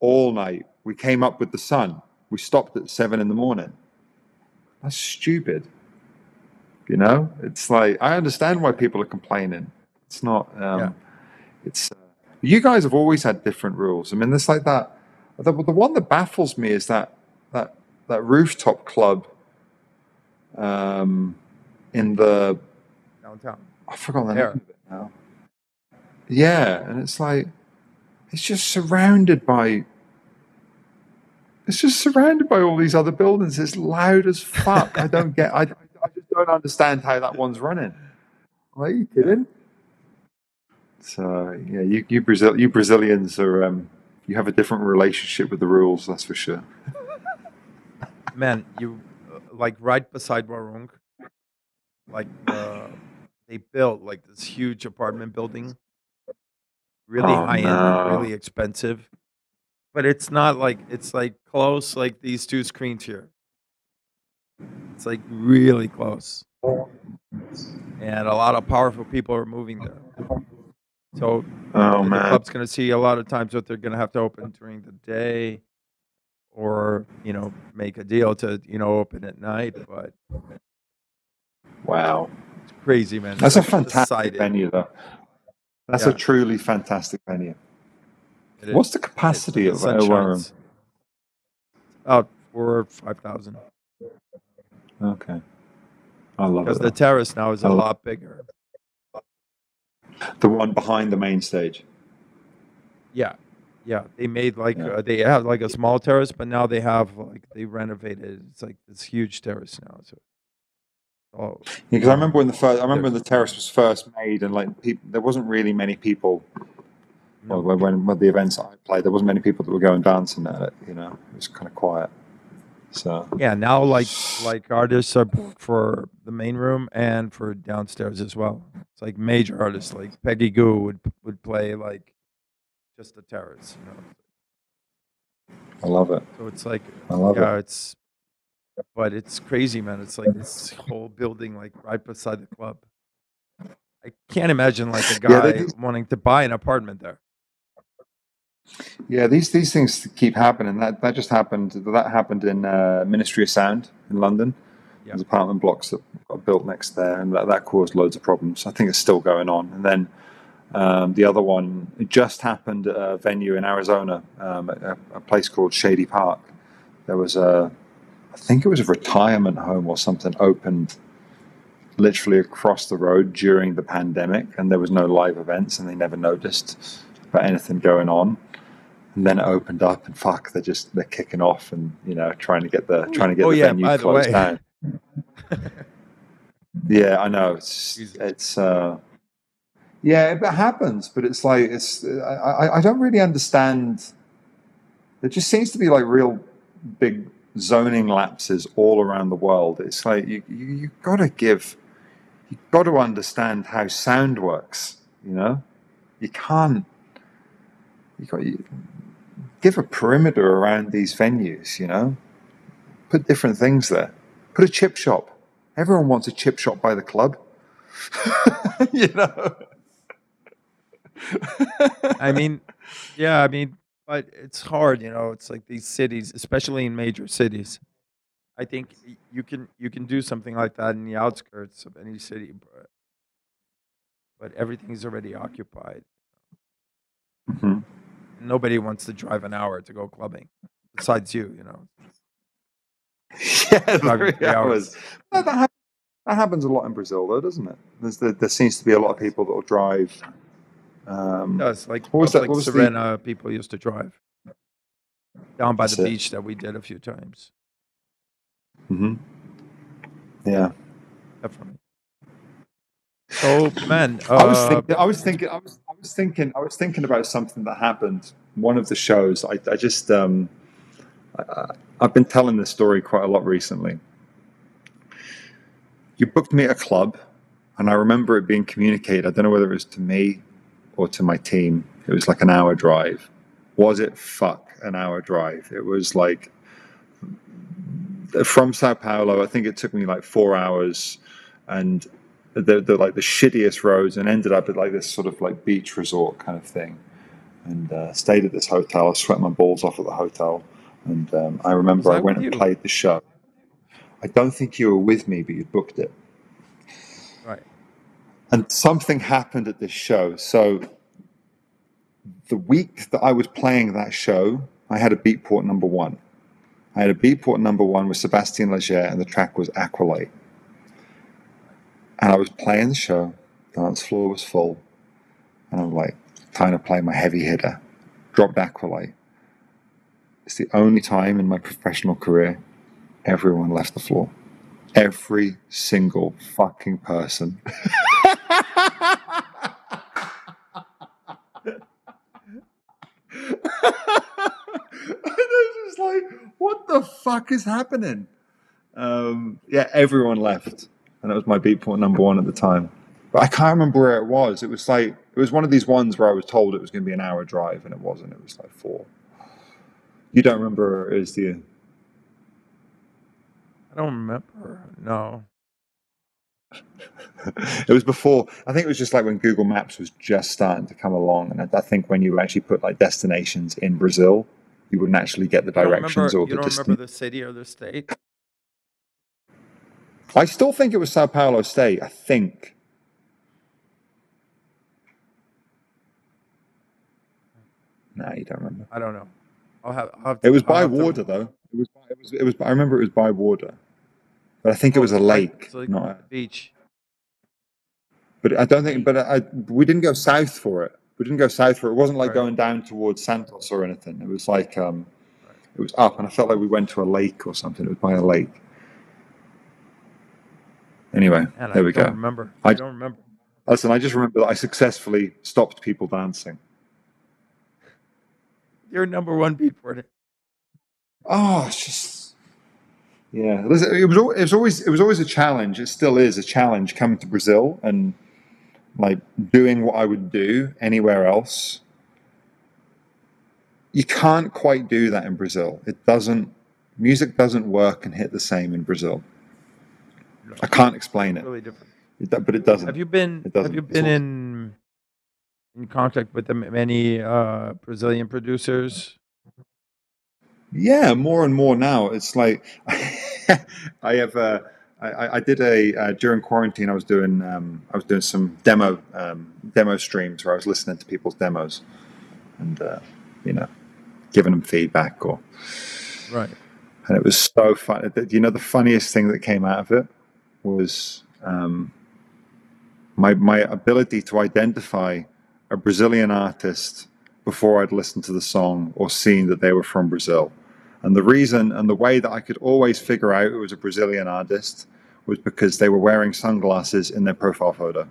all night. We came up with the sun. We stopped at seven in the morning. That's stupid. You know, it's like I understand why people are complaining. It's not. Um, Yeah. It's. Uh, you guys have always had different rules. I mean, it's like that. The, the one that baffles me is that that that rooftop club. Um, in the downtown. I forgot the There. name of it now. Yeah, and it's like it's just surrounded by it's just surrounded by all these other buildings. It's loud as fuck. I don't get. I, I just don't understand how that one's running. Are you kidding? So yeah, you you Brazil you Brazilians are um, you have a different relationship with the rules. That's for sure. Man, you uh, like right beside Warung, like uh, they built like this huge apartment building, really Oh, high end, really expensive. But it's not like it's like close, like these two screens here. It's like really close, and a lot of powerful people are moving there. So Oh the man, club's going to see a lot of times that they're going to have to open during the day or you know make a deal to you know open at night but wow, it's crazy man that's a fantastic decided. venue though. That's Yeah. a truly fantastic venue. It is- What's the capacity the of sun uh, Warung? shines. about four or five thousand Okay. I love because it. the terrace now is a I love- lot bigger the one behind the main stage. yeah yeah they made like Yeah. uh, they have like a small terrace but now they have like they renovated it's like this huge terrace now so oh Because I remember when the first, I remember when the terrace was first made, and like people, there wasn't really many people. Well, when, when the events I played, there wasn't many people that were going dancing at it. You know, it was kind of quiet. So Yeah, now like like artists are booked for the main room and for downstairs as well. It's like major artists like Peggy Gou would would play like just the terrace, you know. I love it. So it's like, I love yeah, it. it's, but it's crazy, man. It's like this whole building, like right beside the club. I can't imagine like a guy just- wanting to buy an apartment there. Yeah, these these things keep happening. That that just happened. That happened in uh, Ministry of Sound in London. Yeah. There's apartment blocks that got built next there, and that, that caused loads of problems. I think it's still going on. And then um, the other one it just happened at a venue in Arizona, um, at a, a place called Shady Park. There was a, I think it was a retirement home or something opened literally across the road during the pandemic, and there was no live events, and they never noticed about anything going on. And then it opened up, and fuck, they're just they're kicking off, and you know, trying to get the trying to get Oh, the yeah, venue closed way. down. Yeah, I know. It's Jesus. it's uh, yeah, it happens, but it's like it's I, I don't really understand. There just seems to be like real big zoning lapses all around the world. It's like you you you got to give, you got to understand how sound works. You know, you can't. You got you give a perimeter around these venues. You know, put different things there. Put a chip shop. Everyone wants a chip shop by the club. you know. I mean, yeah, I mean, but it's hard, you know. It's like these cities, especially in major cities. I think you can you can do something like that in the outskirts of any city, but but everything's already occupied. Mhm. Nobody wants to drive an hour to go clubbing, besides you, you know. Yeah, three three hours. hours. That, happens a lot in Brazil, though, doesn't it? There's, there, there seems to be a lot of people that will drive. Um, It does like What was that- like what was the- Serena, people used to drive down by That's the it. beach that we did a few times. mhm. Yeah. Definitely. So, man, I was uh, thinking. I was thinking. I was. I was thinking. I was thinking about something that happened. One of the shows. I. I just. Um, I, I've been telling this story quite a lot recently. You booked me at a club, and I remember it being communicated. I don't know whether it was to me or to my team. It was like an hour drive. Was it fuck an hour drive? It was like from Sao Paulo. I think it took me like four hours, and the, the like the shittiest roads and ended up at like this sort of like beach resort kind of thing. And uh, stayed at this hotel. I sweat my balls off at the hotel. And um, i remember i went and you? played the show. I don't think you were with me but you booked it. Right. and something happened at this show. So the week that i was playing that show i had a beatport number one. I had a beatport number one with sebastien leger and the track was aqualite and I was playing the show, the dance floor was full, and I'm like, time to play my heavy hitter. Dropped Aqualite. It's the only time in my professional career everyone left the floor. Every single fucking person. and I was just like, what the fuck is happening? Um, yeah, everyone left that was my beatport number one at the time. But I can't remember where it was. It was like it was one of these ones where I was told it was going to be an hour drive, and it wasn't. It was like four. You don't remember where it is, do you? I don't remember. No. it was before. I think it was just like when Google Maps was just starting to come along, and I, I think when you actually put like destinations in Brazil, you wouldn't actually get the directions remember, or you don't distance. remember the city or the state? I still think it was Sao Paulo State. I think. No, you don't remember. I don't know. I'll have. I'll have It was by have to- water, though. It was. It was. It was. I remember it was by water, but I think it was a lake. like not a, beach. but I don't think. But I, we didn't go south for it. We didn't go south for it. It wasn't like Right. going down towards Santos or anything. It was like um, it was up, and I felt like we went to a lake or something. It was by a lake. Anyway, Man, there I we don't go. remember. I- I don't remember. Listen, I just remember that I successfully stopped people dancing. Your number one beatport. Oh, it's just yeah. Listen, it was it was always it was always a challenge. It still is a challenge coming to Brazil and like doing what I would do anywhere else. you can't quite do that in Brazil. It doesn't. Music doesn't work and hit the same in Brazil. I can't explain it, Really different. It but it doesn't. Have you been? It Have you been in in contact with the many uh, Brazilian producers? Yeah, more and more now. It's like I have. Uh, I, I- I did a uh, during quarantine. I was doing. Um, I was doing some demo um, demo streams where I was listening to people's demos, and uh, you know, giving them feedback. Or Right. and it was so fun. You know, the funniest thing that came out of it was um, my my ability to identify a Brazilian artist before I'd listened to the song or seen that they were from Brazil. And the reason and the way that I could always figure out it was a Brazilian artist was because they were wearing sunglasses in their profile photo.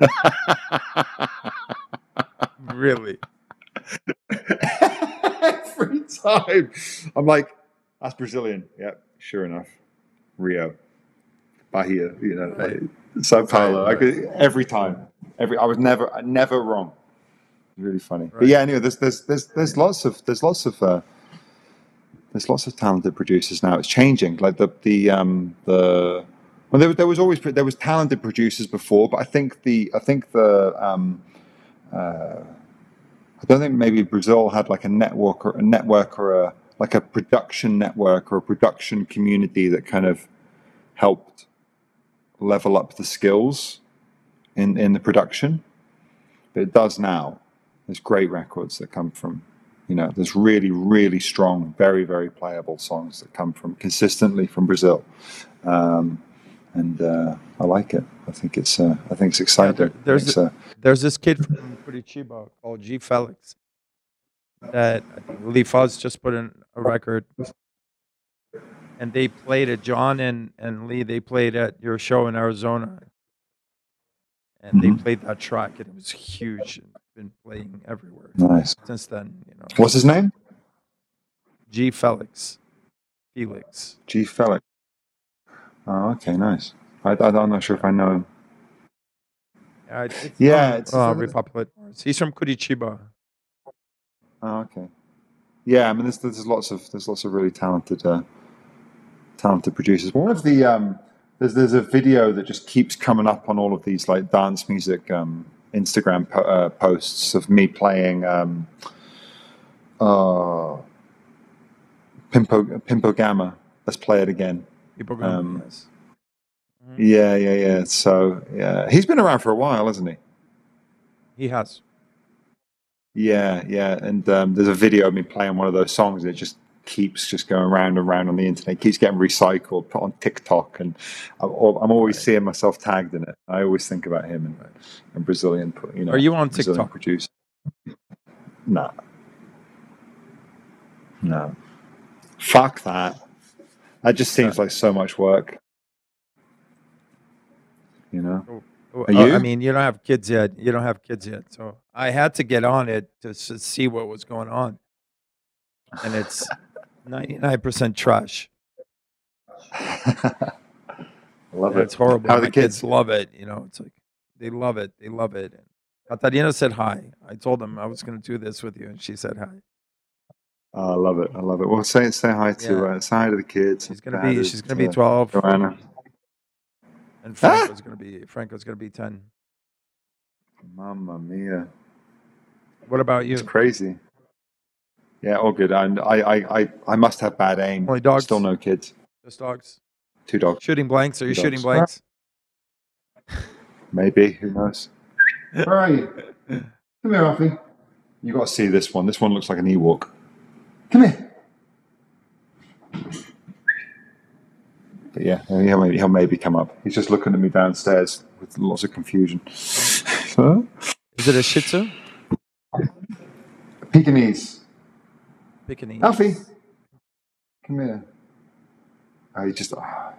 Really? Every time. I'm like, that's Brazilian. Yep, sure enough. Rio. Bahia, you know, Right. Sao Paulo. I could, every time. Every I was never never wrong. Really funny. But yeah, anyway, there's there's there's there's lots of there's lots of uh, there's lots of talented producers now. It's changing. Like the the um the well, there, there was always there was talented producers before, but I think the I think the um uh, I don't think maybe Brazil had like a network or a network or a like a production network or a production community that kind of helped level up the skills in in the production. But it does now. There's great records that come from, you know, there's really really strong, very very playable songs that come from consistently from Brazil, um, and uh, I like it. I think it's uh, I think it's exciting. there- there's It's, uh, There's this kid from Curitiba called G Felix that I think Lee Foss just put in a record, and they played it. John and and Lee they played at your show in Arizona, and they Mhm. played that track, and it was huge and been playing everywhere nice. since then. You know, What's his name? G Felix, Felix. G. Felix. Oh, okay, nice. I, I, I'm not sure if I know him. Yeah, it's, it's Yeah, it's- uh, Republic. He's from Curitiba. Oh, okay. Yeah, I mean, there's, there's lots of there's lots of really talented uh, talented producers. One of the um, there's there's a video that just keeps coming up on all of these like dance music um, Instagram po- uh, posts of me playing um, uh, Pimpo Pimpo Gama. Let's play it again. Um, yes. Yeah, yeah, yeah. So yeah, he's been around for a while, hasn't he? He has. Yeah, yeah, and um, there's a video of me playing one of those songs. And it just keeps just going round and round on the internet. It keeps getting recycled, put on TikTok, and I'm, I'm always seeing myself tagged in it. I always think about him and, and Brazilian, you know. Are you on Brazilian TikTok? producer. No, no, fuck that. That just seems like so much work. You know. Uh, you? I mean, you don't have kids yet. You don't have kids yet, so I had to get on it to s- see what was going on, and it's ninety nine percent trash. I love And it. it's horrible. How are the My kids love it. You know, it's like they love it. They love it. And Catarina said hi. I told them I was going to do this with you, and she said hi. Oh, I love it. I love it. Well, say say hi to Yeah. uh, say hi to the kids. She's gonna be. She's gonna be uh, twelve, Joanna. And Ah! Franco's gonna be. Franco's gonna be ten. Mamma mia, What about you? it's crazy. Yeah, all good. And I, I, I, I must have bad aim. Only dogs? Still no kids. Just dogs. Two dogs, Shooting blanks. Are you Dogs. shooting blanks? maybe. Who knows? Where are you? Come here, Alfie. You got to see this one. This one looks like an Ewok. Come here. But yeah, he'll maybe, he'll maybe come up. He's just looking at me downstairs with lots of confusion. Huh? Is it a Shih Tzu? Pekingese. Pekingese. Alfie, come here. Oh, he just. ah,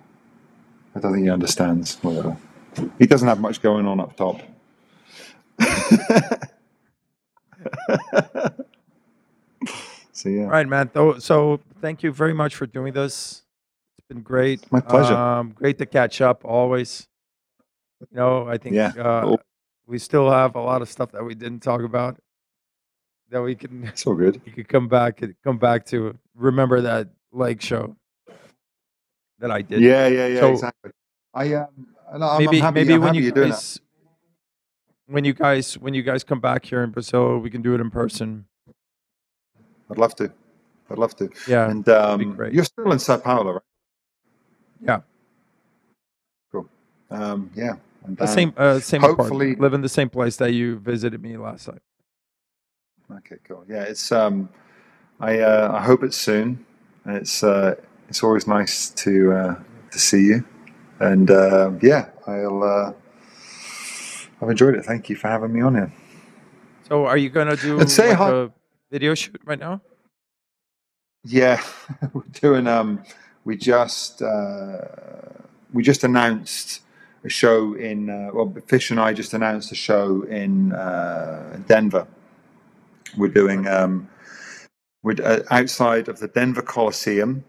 I don't think he understands. Whatever. He doesn't have much going on up top. so yeah, All right, man. So thank you very much for doing this. Been great. My pleasure. Um, great to catch up always. You know, I think Yeah. uh, Cool. we still have a lot of stuff that we didn't talk about. that we can all good. you could come back come back to remember that leg show that I did. Yeah, yeah, yeah, So- exactly. I um, and I'm, maybe I'm happy, maybe I'm when happy you you're doing that. guys when you guys when you guys come back here in Brazil, we can do it in person. I'd love to. I'd love to. Yeah, And um, you're still in Sao Paulo, right? Yeah. Cool. Um, yeah. I'm the same uh, same hopefully- apartment. Live in the same place that you visited me last time. Okay, cool. Yeah, it's um, I uh, I hope it's soon. It's uh, it's always nice to uh, to see you, and uh, yeah, I'll uh, I've enjoyed it. Thank you for having me on here. So, are you gonna do And say like hi- a video shoot right now? Yeah, we're doing. Um, we just uh, we just announced a show in. Uh, well, Fish and I just announced a show in uh, Denver. We're doing. Um, we're uh, outside of the Denver Coliseum.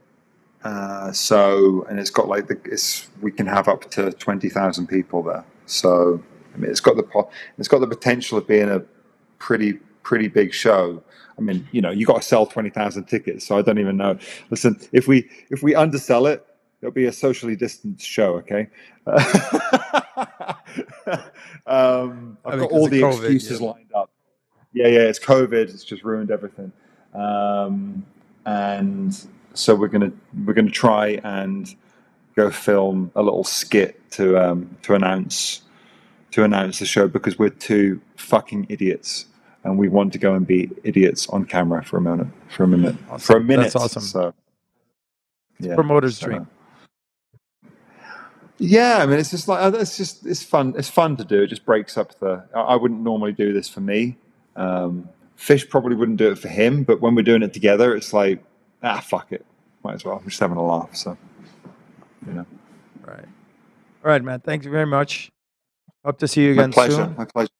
Uh, so, and it's got like the it's we can have up to twenty thousand people there. So, I mean, it's got the po- it's got the potential of being a pretty pretty big show. I mean, you know, you got to sell twenty thousand tickets, so I don't even know. Listen, if we if we undersell it, it'll be a socially distanced show. Okay. um, I've got all the COVID, excuses yeah. lined up. Yeah, yeah, it's COVID. It's just ruined everything. Um, and so we're gonna we're gonna try and go film a little skit to um, to announce to announce the show because we're two fucking idiots and we want to go and be idiots on camera for a minute for a minute for a minute. That's awesome. So yeah, Promoter's so- dream. Yeah, I mean, it's just like it's just it's fun. It's fun to do. It just breaks up the. I wouldn't normally do this for me. Um, Fish probably wouldn't do it for him, but when we're doing it together, it's like ah, fuck it, might as well. We're just having a laugh. So, you know, Right. All right, man. Thank you very much. Hope to see you again my pleasure. soon. My pleasure.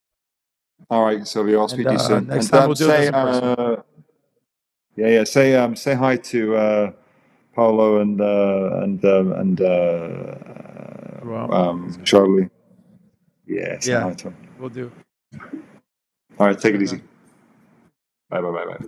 All right, Sylvia, I'll speak to you uh, soon. next And, time um, we'll do say, this in person. uh, yeah, yeah. Say um, say hi to uh, Paolo and uh, and um, and uh, um, Charlie. Yeah, say Yeah. hi to 'em. we'll do. All right, take it easy. Bye, bye, bye, bye.